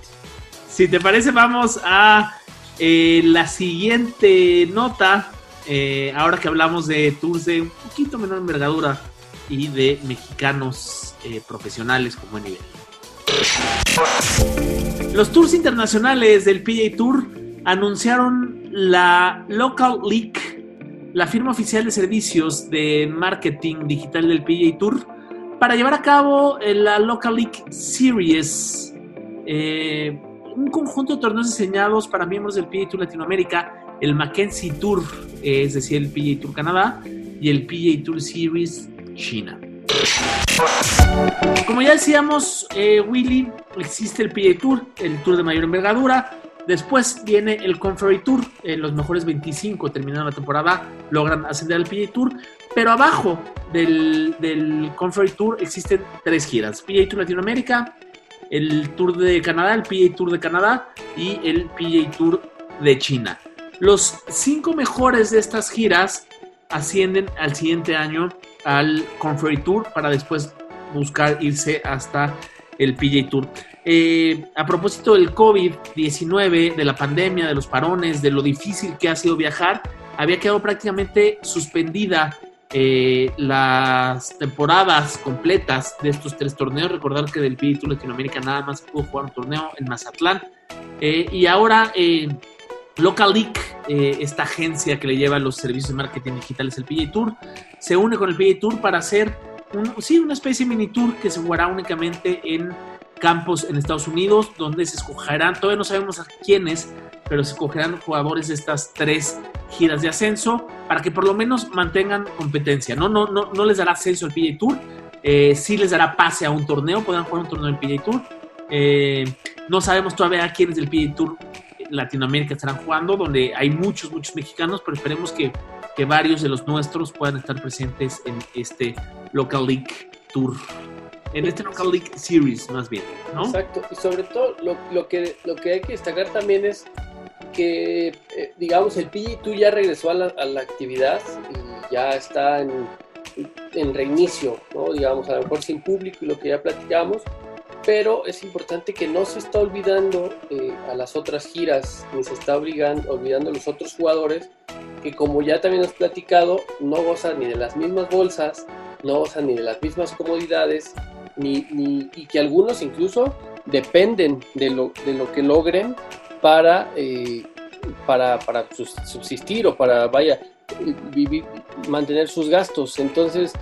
si te parece, vamos a eh, la siguiente nota. eh, ahora que hablamos de tours de un poquito menor envergadura y de mexicanos profesionales con buen nivel. Los tours internacionales del PGA Tour anunciaron la Local League, la firma oficial de servicios de marketing digital del PGA Tour, para llevar a cabo eh, la Local League Series, eh, un conjunto de torneos diseñados para miembros del PGA Tour Latinoamérica, el Mackenzie Tour, es decir, el PGA Tour Canadá, y el PGA Tour Series China. Como ya decíamos, eh, Willy, existe el PGA Tour, el Tour de mayor envergadura. Después viene el Conferry Tour. eh, los mejores 25 terminando la temporada logran ascender al PGA Tour. Pero abajo del, del Conferry Tour existen tres giras: PGA Tour Latinoamérica, el Tour de Canadá, el PGA Tour de Canadá y el PGA Tour de China. Los cinco mejores de estas giras ascienden al siguiente año al Conferry Tour para después buscar irse hasta el PJ Tour. Eh, a propósito del COVID-19, de la pandemia, de los parones, de lo difícil que ha sido viajar, había quedado prácticamente suspendida eh, las temporadas completas de estos tres torneos. Recordar que del PJ Tour Latinoamérica nada más pudo jugar un torneo en Mazatlán. Eh, y ahora Local League, eh, esta agencia que le lleva los servicios de marketing digitales al PGA Tour, se une con el PGA Tour para hacer sí, una especie de mini tour que se jugará únicamente en campos en Estados Unidos, donde se escogerán, todavía no sabemos a quiénes, pero se escogerán jugadores de estas tres giras de ascenso para que por lo menos mantengan competencia. No, no, no, no les dará ascenso al PGA Tour, eh, sí les dará pase a un torneo, podrán jugar un torneo en PGA Tour. Eh, no sabemos todavía a quiénes del PGA Tour Latinoamérica estarán jugando, donde hay muchos, muchos mexicanos, pero esperemos que, que varios de los nuestros puedan estar presentes en este Local League Tour. En este Local League Series, más bien, ¿no? Exacto, y sobre todo lo, que, lo que hay que destacar también es que, eh, digamos, el PG Tour ya regresó a la, a la actividad y ya está en, en reinicio, ¿no? Digamos, a lo mejor sin público y lo que ya platicamos, pero es importante que no se está olvidando eh, a las otras giras, ni se está obligando, olvidando a los otros jugadores, que como ya también has platicado, no gozan ni de las mismas bolsas, no gozan ni de las mismas comodidades, ni, ni- y que algunos incluso dependen de lo, de lo que logren para, eh, para, para subsistir o para, vaya, vivir, mantener sus gastos. Entonces,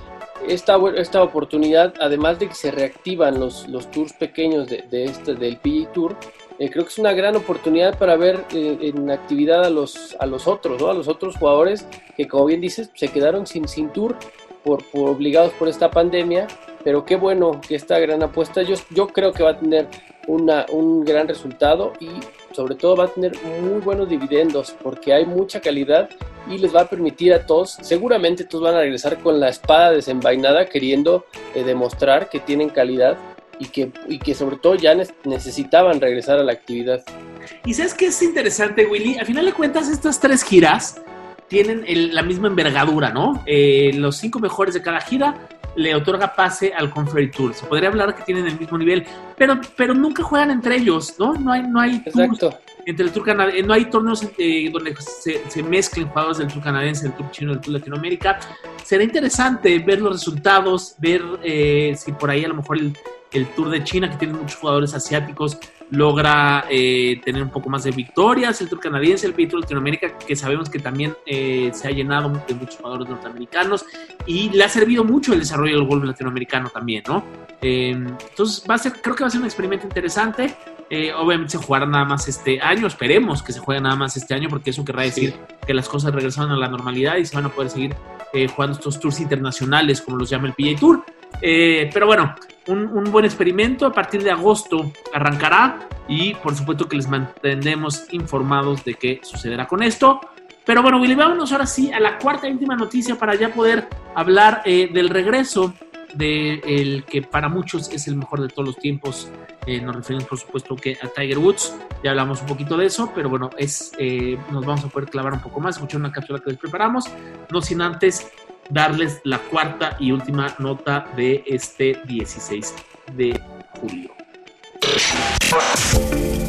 esta, esta oportunidad, además de que se reactivan los, los tours pequeños de, de este, del PGA Tour, eh, creo que es una gran oportunidad para ver eh, en actividad a los, a los otros, a los otros jugadores que, como bien dices, se quedaron sin, sin tour por, por obligados por esta pandemia. Pero qué bueno que esta gran apuesta, yo, yo creo que va a tener una, un gran resultado y sobre todo va a tener muy buenos dividendos porque hay mucha calidad y les va a permitir a todos, seguramente todos van a regresar con la espada desenvainada queriendo eh, demostrar que tienen calidad y que, y que sobre todo ya ne- necesitaban regresar a la actividad. Y sabes qué es interesante, Willy. Al final de cuentas, estas tres giras tienen el- la misma envergadura, ¿no? Eh, los cinco mejores de cada gira le otorga pase al Conferry Tour. Se podría hablar que tienen el mismo nivel, pero, pero nunca juegan entre ellos, ¿no? No hay, no hay Exacto. entre el Tour canadiense, no hay torneos eh, donde se, se mezclen jugadores del Tour canadiense, del Tour chino, del Tour Latinoamérica. Será interesante ver los resultados, ver eh, si por ahí a lo mejor el, el Tour de China, que tiene muchos jugadores asiáticos, logra eh, tener un poco más de victorias. El Tour canadiense, el Tour Latinoamérica, que sabemos que también eh, se ha llenado de muchos jugadores norteamericanos y le ha servido mucho el desarrollo del golf latinoamericano también, ¿no? Eh, entonces, va a ser, creo que va a ser un experimento interesante. Obviamente se jugará nada más este año, esperemos que se juegue nada más este año, porque eso querrá decir que las cosas regresaron a la normalidad y se van a poder seguir jugando estos tours internacionales, como los llama el PGA Tour. Pero bueno, un, buen experimento. A partir de agosto arrancará y por supuesto que les mantendremos informados de qué sucederá con esto. Pero bueno, Willy, vámonos ahora sí a la cuarta y última noticia para ya poder hablar eh, del regreso de el que para muchos es el mejor de todos los tiempos. Eh, nos referimos, por supuesto, que a Tiger Woods. Ya hablamos un poquito de eso, pero bueno, es eh, nos vamos a poder clavar un poco más, escuchar una cápsula que les preparamos, no sin antes darles la cuarta y última nota de este 16 de julio.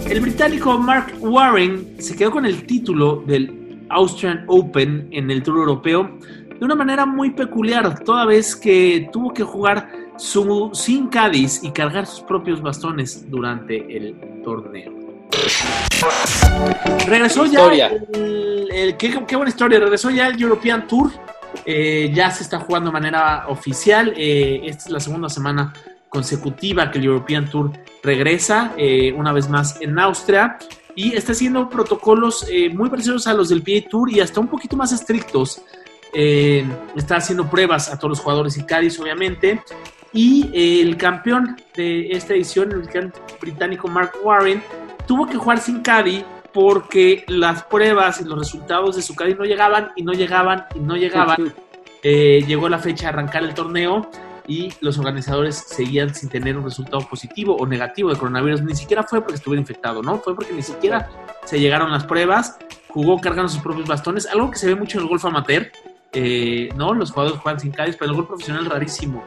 El británico Mark Warren se quedó con el título del Austrian Open en el Tour Europeo de una manera muy peculiar, toda vez que tuvo que jugar su, sin Cádiz y cargar sus propios bastones durante el torneo. Regresó ya el, el- qué, qué buena historia, regresó ya el European Tour, eh, ya se está jugando de manera oficial, eh, esta es la segunda semana consecutiva que el European Tour regresa, eh, una vez más en Austria, y está haciendo protocolos muy parecidos a los del PA Tour y hasta un poquito más estrictos. Está haciendo pruebas a todos los jugadores y Cádiz, obviamente. Y el campeón de esta edición, el británico Mark Warren, tuvo que jugar sin Cádiz porque las pruebas y los resultados de su Cádiz no llegaban y no llegaban y no llegaban. Eh, llegó la fecha de arrancar el torneo y los organizadores seguían sin tener un resultado positivo o negativo de coronavirus. Ni siquiera fue porque estuviera infectado, ¿no? Fue porque ni siquiera se llegaron las pruebas. Jugó cargando sus propios bastones, algo que se ve mucho en el golf amateur, eh, ¿no? Los jugadores juegan sin Cádiz, pero en el golf profesional es rarísimo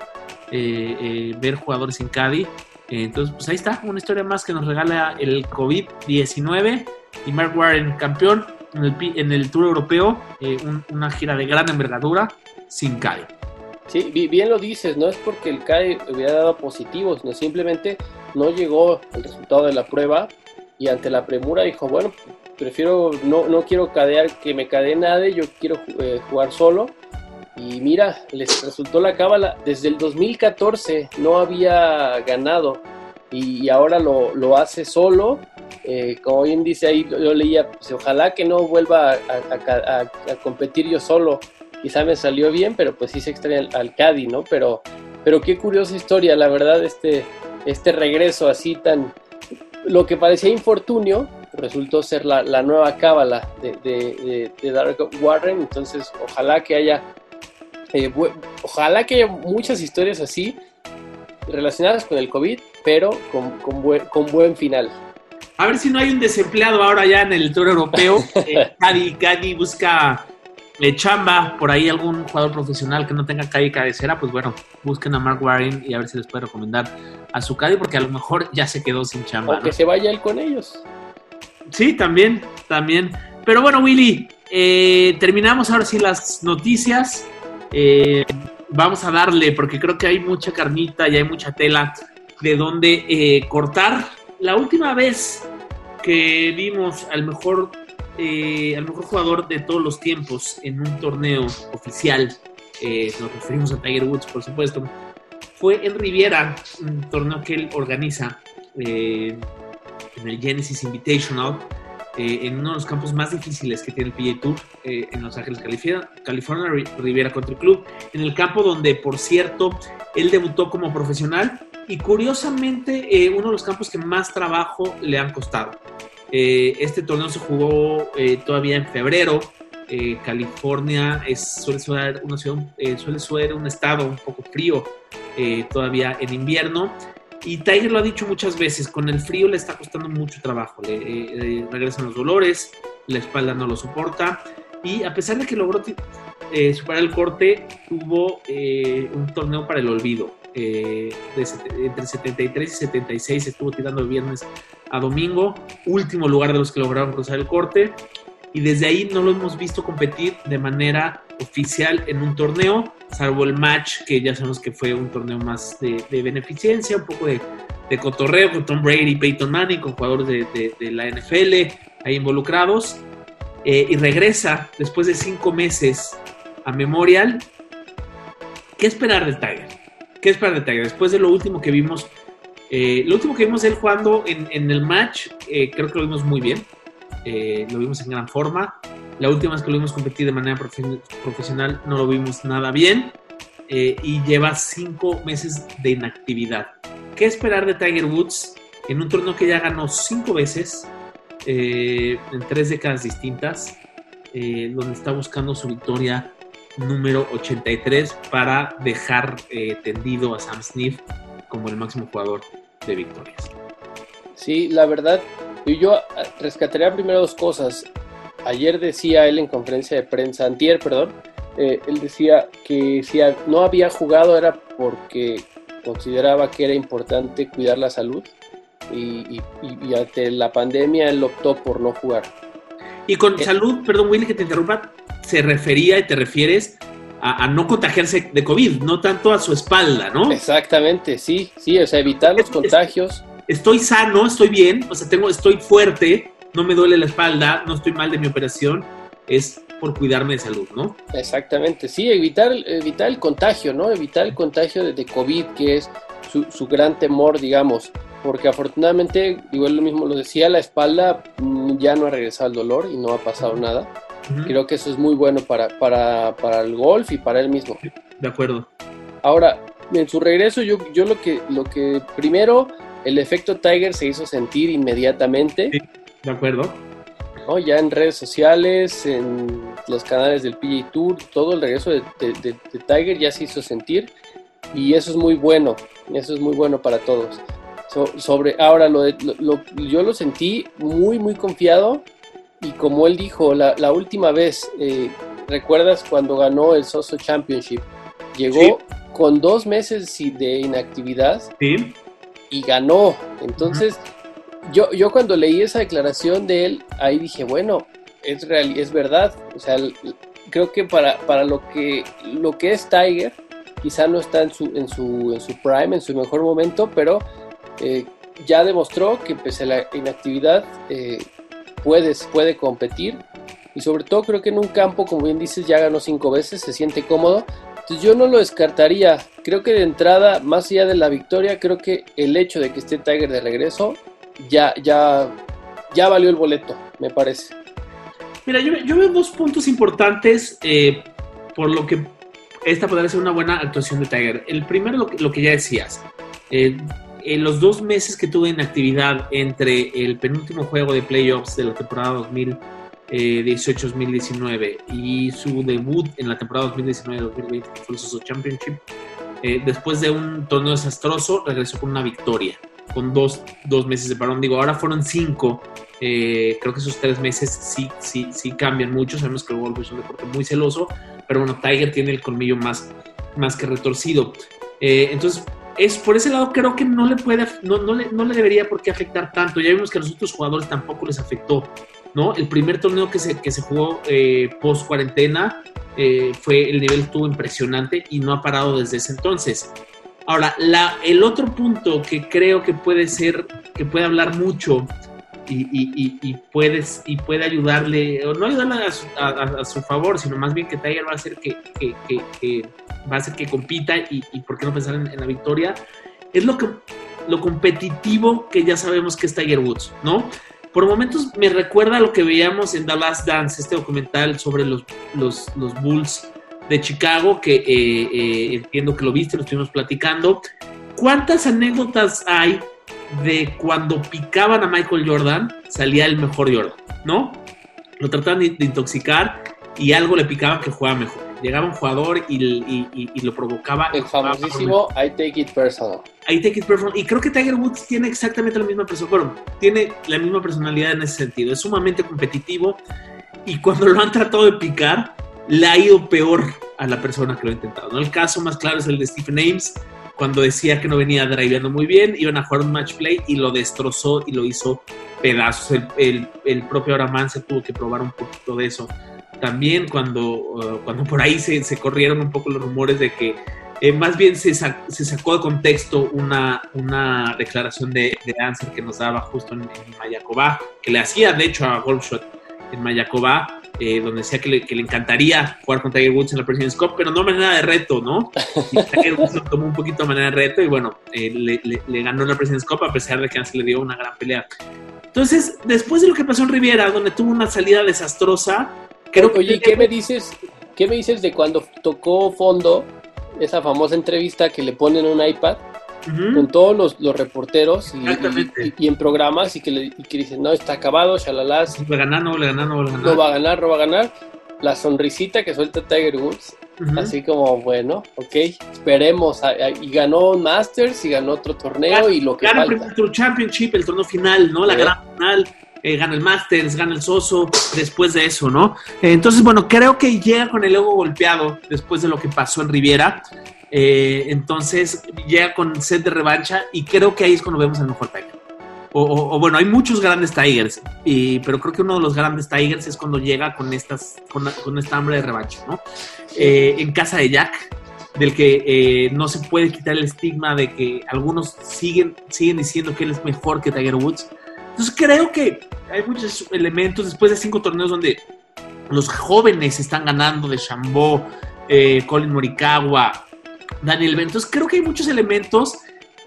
eh, eh, ver jugadores sin Cádiz. Eh, entonces, pues ahí está, una historia más que nos regala el COVID-19 y Mark Warren, campeón en el, en el Tour Europeo, eh, un- una gira de gran envergadura sin Cádiz. Sí, bi- bien lo dices, no es porque el CAE hubiera dado positivo, sino simplemente no llegó el resultado de la prueba y ante la premura dijo, bueno, prefiero, no, no quiero cadear, que me cadee nadie, yo quiero eh, jugar solo. Y mira, les resultó la cábala, desde el 2014 no había ganado y, ahora lo, lo hace solo. Eh, como bien dice ahí, yo leía, pues, ojalá que no vuelva a, competir yo solo quizá me salió bien, pero pues sí se extraña al, al Cádiz, ¿no? Pero, pero qué curiosa historia, la verdad, este, este regreso así tan... Lo que parecía infortunio resultó ser la, la nueva cábala de, de, de- Dark Warren, entonces ojalá que haya... eh, ojalá que haya muchas historias así relacionadas con el COVID, pero con, con buen, con buen final. A ver si no hay un desempleado ahora ya en el Tour Europeo. Eh, Cádiz busca eh, chamba, por ahí algún jugador profesional que no tenga Cádiz cabecera, pues bueno, busquen a Mark Warren y a ver si les puede recomendar a su Cádiz, porque a lo mejor ya se quedó sin chamba. O que ¿no? se vaya él con ellos. Sí, también, también. Pero bueno, Willy, eh, terminamos ahora sí las noticias. Eh, vamos a darle, porque creo que hay mucha carnita y hay mucha tela de donde eh, cortar. La última vez que vimos al mejor, eh, al mejor jugador de todos los tiempos en un torneo oficial, eh, nos referimos a Tiger Woods, por supuesto, fue en Riviera, un torneo que él organiza. eh, en el Genesis Invitational, eh, en uno de los campos más difíciles que tiene el PGA Tour, eh, en Los Ángeles, California, California, Ri- Riviera Country Club, en el campo donde, por cierto, él debutó como profesional y curiosamente eh, uno de los campos que más trabajo le han costado. Eh, este torneo se jugó eh, todavía en febrero. Eh, California es, suele, ser una ciudad, suele ser un estado un poco frío todavía en invierno. Y Tiger lo ha dicho muchas veces, con el frío le está costando mucho trabajo, le eh, regresan los dolores, la espalda no lo soporta y a pesar de que logró eh, superar el corte, tuvo eh, un torneo para el olvido. Entre 73 y 76 estuvo tirando de viernes a domingo, último lugar de los que lograron cruzar el corte y desde ahí no lo hemos visto competir de manera oficial en un torneo, salvo el match que ya sabemos que fue un torneo más de, de beneficencia, un poco de, de cotorreo con Tom Brady, Peyton Manning, con jugadores de, de- la NFL ahí involucrados, eh, y regresa después de cinco meses a Memorial. ¿Qué esperar de Tiger? ¿Qué esperar de Tiger? Después de lo último que vimos, eh, lo último que vimos él jugando en, en el match, eh, creo que lo vimos muy bien. Eh, lo vimos en gran forma. La última vez que lo vimos competir de manera profe- profesional no lo vimos nada bien. eh, y lleva cinco meses de inactividad. ¿Qué esperar de Tiger Woods en un torneo que ya ganó cinco veces eh, en tres décadas distintas? eh, donde está buscando su victoria número 83 para dejar tendido a Sam Smith como el máximo jugador de victorias. Sí, la verdad, yo rescataría primero dos cosas. Ayer decía él en conferencia de prensa, antier, perdón, eh, él decía que si no había jugado era porque consideraba que era importante cuidar la salud y, ante la pandemia él optó por no jugar. Y con eh, salud, perdón Willy que te interrumpa, se refería y te refieres a, no contagiarse de COVID, no tanto a su espalda, ¿no? Exactamente, sí, sí, o sea, evitar los contagios. Estoy sano, estoy bien, o sea, tengo, estoy fuerte, no me duele la espalda, no estoy mal de mi operación, es por cuidarme de salud, ¿no? Exactamente, sí, evitar, evitar el contagio, ¿no? Evitar el contagio de, COVID, que es su, su, gran temor, digamos, porque afortunadamente, igual lo mismo lo decía, la espalda mm, ya no ha regresado el dolor y no ha pasado nada. Creo que eso es muy bueno para, para, para, el golf y para él mismo. De acuerdo. Ahora, en su regreso, yo, yo lo que lo que primero, el efecto Tiger se hizo sentir inmediatamente. Sí, de acuerdo. ¿no? Ya en redes sociales, en los canales del PGA Tour, todo el regreso de, de, Tiger ya se hizo sentir y eso es muy bueno, eso es muy bueno para todos. sobre ahora lo, lo, yo lo sentí muy muy confiado y como él dijo la, la última vez, eh, ¿recuerdas cuando ganó el Soso Championship? Llegó con dos meses de inactividad y ganó. Entonces, yo, yo cuando leí esa declaración de él, ahí dije, bueno, es, real, es verdad. O sea, creo que para, para lo, que, lo que es Tiger, quizá no está en su, en su, en su prime, en su mejor momento, pero eh, ya demostró que pese a la inactividad eh, puedes, puede competir y sobre todo creo que en un campo, como bien dices, ya ganó cinco veces, se siente cómodo. Entonces yo no lo descartaría. Creo que de entrada, más allá de la victoria, creo que el hecho de que esté Tiger de regreso ya, ya, ya valió el boleto, me parece. Mira, yo, veo dos puntos importantes eh, por lo que esta podría ser una buena actuación de Tiger. El primero, lo que, ya decías. Eh, en los dos meses que tuve en actividad entre el penúltimo juego de playoffs de la temporada 2018-2019 y su debut en la temporada 2019-2020, que fue el Championship, eh, después de un torneo desastroso, regresó con una victoria, con dos, dos meses de parón. Digo, ahora fueron cinco. Eh, creo que esos tres meses sí, sí, sí cambian mucho. Sabemos que el golf es un deporte muy celoso, pero bueno, Tiger tiene el colmillo más, más que retorcido. Eh, entonces, es por ese lado creo que no le puede, no, no, le, no le debería por qué afectar tanto. Ya vimos que a los otros jugadores tampoco les afectó, ¿no? El primer torneo que se, que se jugó eh, post cuarentena fue el nivel estuvo impresionante y no ha parado desde ese entonces. Ahora, la, el otro punto que creo que puede ser, que puede hablar mucho y, y, puedes, y puede ayudarle, o no ayudarle a su, favor, sino más bien que Tiger va a hacer que, va a hacer que compita y, por qué no pensar en, la victoria, es lo, que, lo competitivo que ya sabemos que es Tiger Woods, ¿no? Por momentos me recuerda a lo que veíamos en The Last Dance, este documental sobre los, los, los Bulls de Chicago, que eh, eh, entiendo que lo viste, lo estuvimos platicando. ¿Cuántas anécdotas hay de cuando picaban a Michael Jordan, salía el mejor Jordan, ¿no? Lo trataban de, intoxicar y algo le picaban que jugaba mejor. Llegaba un jugador y, lo provocaba. El famosísimo I take it personal. I take it personal. Y creo que Tiger Woods tiene exactamente la misma personalidad. tiene la misma personalidad en ese sentido. Es sumamente competitivo y cuando lo han tratado de picar, le ha ido peor a la persona que lo ha intentado. El caso más claro es el de Stephen Ames cuando decía que no venía driveando muy bien, iban a jugar un match play y lo destrozó y lo hizo pedazos. El, propio Araman se tuvo que probar un poquito de eso. También cuando, uh, cuando por ahí se, corrieron un poco los rumores de que eh, más bien se, sacó de contexto una, una declaración de, de que nos daba justo en, en Mayacobá, que le hacía de hecho a Golfshot en Mayacobá, eh, donde decía que le, que le, encantaría jugar con Tiger Woods en la President's Cup, pero no de manera de reto, ¿no? Y Tiger Woods lo tomó un poquito de manera de reto y bueno, eh, le, le, ganó la President's Cup a pesar de que se le dio una gran pelea. Entonces, después de lo que pasó en Riviera, donde tuvo una salida desastrosa, creo que... Oye, ¿qué me dices? ¿Qué me dices de cuando tocó fondo esa famosa entrevista que le ponen un iPad Ujú. con todos los, los reporteros y, Exactamente. y- y en programas y que, le, y que dicen, no, está acabado, shalala, No va a ganar, no va a ganar, no va a ganar. no va a ganar, no va a ganar. La sonrisita que suelta Tiger Woods, Ujú. así como, bueno, ok, esperemos. a- a- Y ganó un Masters y ganó otro torneo y lo que Gana el falta. primer Tour Championship, el torneo final, ¿no? La Sí. gran final. eh, gana el Masters, gana el Soso, después de eso, ¿no? Eh, entonces, bueno, creo que llega con el ego golpeado después de lo que pasó en Riviera. Eh, entonces, llega con sed de revancha y creo que ahí es cuando vemos el mejor Tiger. O, bueno, hay muchos grandes Tigers, y, pero creo que uno de los grandes Tigers es cuando llega con, estas, con, esta hambre de revancha, ¿no? Eh, en casa de Jack, del que eh, no se puede quitar el estigma de que algunos siguen, siguen diciendo que él es mejor que Tiger Woods. Entonces creo que hay muchos elementos después de cinco torneos donde los jóvenes están ganando de Chambó, Colin Morikawa, Daniel Ben. Entonces creo que hay muchos elementos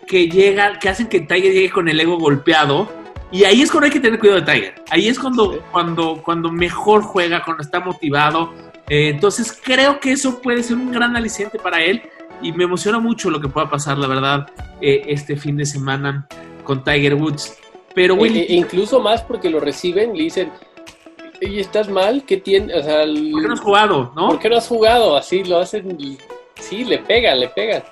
que llegan, que hacen que Tiger llegue con el ego golpeado. Y ahí es cuando hay que tener cuidado de Tiger. Ahí es cuando, cuando, cuando mejor juega, cuando está motivado. Eh, entonces creo que eso puede ser un gran aliciente para él. Y me emociona mucho lo que pueda pasar, la verdad, eh, este fin de semana con Tiger Woods. Pero E- Willy, e- incluso más porque lo reciben, le dicen, oye, ¿estás mal? ¿Qué tiene? O sea, el- ¿por qué no has jugado? ¿no? ¿por qué no has jugado? Así lo hacen, y- sí, le pegan, le pegan.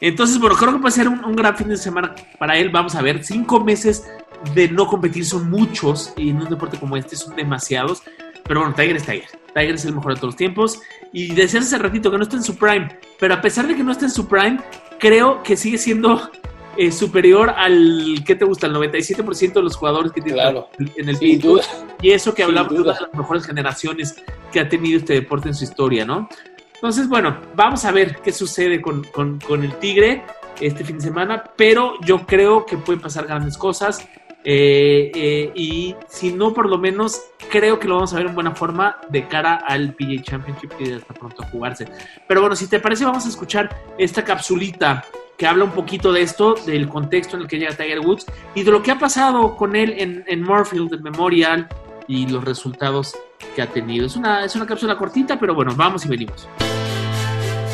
Entonces, bueno, creo que puede ser un, un gran fin de semana para él. Vamos a ver, cinco meses de no competir son muchos y en un deporte como este son demasiados. Pero bueno, Tiger es Tiger. Tiger es el mejor de todos los tiempos. Y decías hace ratito que no está en su prime. Pero a pesar de que no está en su prime, creo que sigue siendo eh, superior al, ¿qué te gusta? El 97% de los jugadores que tiene Claro. en el Sin duda. Y eso que hablamos de una duda. de las mejores generaciones que ha tenido este deporte en su historia, ¿no? Entonces, bueno, vamos a ver qué sucede con, con- el Tigre este fin de semana, pero yo creo que pueden pasar grandes cosas. eh, eh, y si no, por lo menos creo que lo vamos a ver en buena forma de cara al PGA Championship que está pronto a jugarse. Pero bueno, si te parece, vamos a escuchar esta capsulita que habla un poquito de esto, del contexto en el que llega Tiger Woods y de lo que ha pasado con él en, en en Memorial, y los resultados que ha tenido. Es una, es una cápsula cortita, pero bueno, vamos y venimos.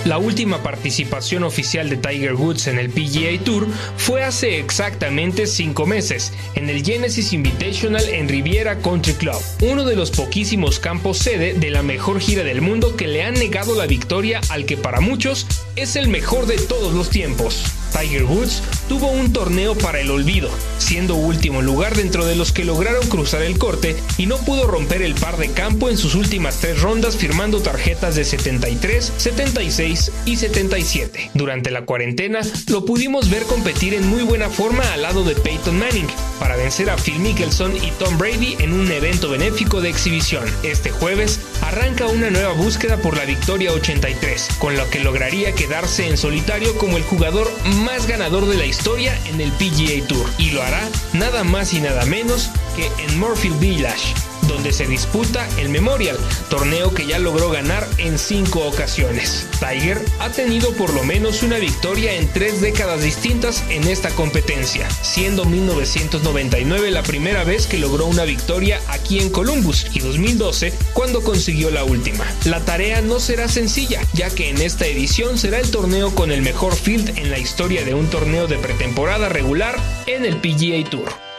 La última participación oficial de Tiger Woods en el PGA Tour fue hace exactamente cinco meses, en el Genesis Invitational en Riviera Country Club, uno de los poquísimos campos sede de la mejor gira del mundo que le han negado la victoria al que para muchos es el mejor de todos los tiempos. Tiger Woods tuvo un torneo para el olvido, siendo último lugar dentro de los que lograron cruzar el corte y no pudo romper el par de campo en sus últimas tres rondas firmando tarjetas de 73, 76 y 77. Durante la cuarentena lo pudimos ver competir en muy buena forma al lado de Peyton Manning para vencer a Phil Mickelson y Tom Brady en un evento benéfico de exhibición. Este jueves arranca una nueva búsqueda por la victoria 83, con lo que lograría quedarse en solitario como el jugador más ganador de la historia en el PGA Tour y lo hará nada más y nada menos que en Moorfield Village, donde se disputa el Memorial, torneo que ya logró ganar en cinco ocasiones. Tiger ha tenido por lo menos una victoria en tres décadas distintas en esta competencia, siendo 1999 la primera vez que logró una victoria aquí en Columbus y 2012 cuando consiguió la última. La tarea no será sencilla, ya que en esta edición será el torneo con el mejor field en la historia de un torneo de pretemporada regular en el PGA Tour.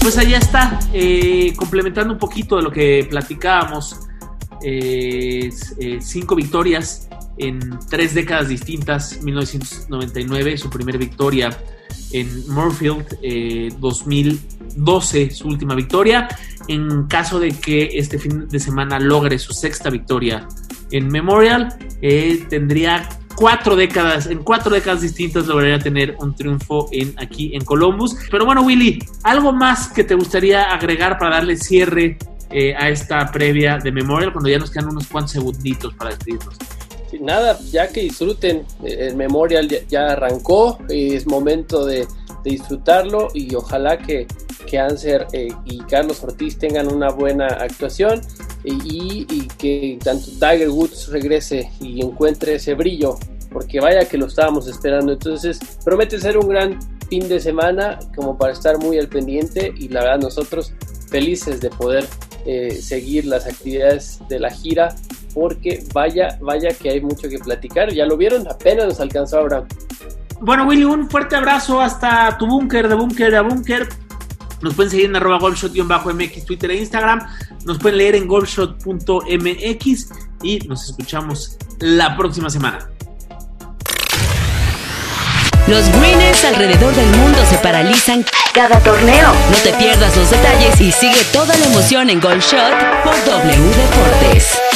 Pues allá está, eh, complementando un poquito de lo que platicábamos. eh, eh, cinco victorias en tres décadas distintas. 1999, su primera victoria en Moorfield. eh, 2012, su última victoria. En caso de que este fin de semana logre su sexta victoria en Memorial, tendría cuatro décadas, en cuatro décadas distintas lograría tener un triunfo en, aquí en Columbus. Pero bueno, Willy, ¿algo más que te gustaría agregar para darle cierre eh, a esta previa de Memorial cuando ya nos quedan unos cuantos segunditos para despedirnos? Sí, nada, ya que disfruten, eh, el Memorial ya, ya arrancó, es momento de, de disfrutarlo y ojalá que, que Anser eh, y Carlos Ortiz tengan una buena actuación y, que tanto Tiger Woods regrese y encuentre ese brillo, porque vaya que lo estábamos esperando. Entonces, promete ser un gran fin de semana como para estar muy al pendiente y la verdad nosotros felices de poder eh, seguir las actividades de la gira porque vaya, vaya que hay mucho que platicar. Ya lo vieron, apenas nos alcanzó ahora. Bueno, Willy, un fuerte abrazo hasta tu búnker, de búnker a búnker. Nos pueden seguir en arroba golfshot-mx, Twitter e Instagram. Nos pueden leer en golfshot.mx y nos escuchamos la próxima semana. Los Greeners alrededor del mundo se paralizan cada torneo. No te pierdas los detalles y sigue toda la emoción en Gold Shot por W Deportes.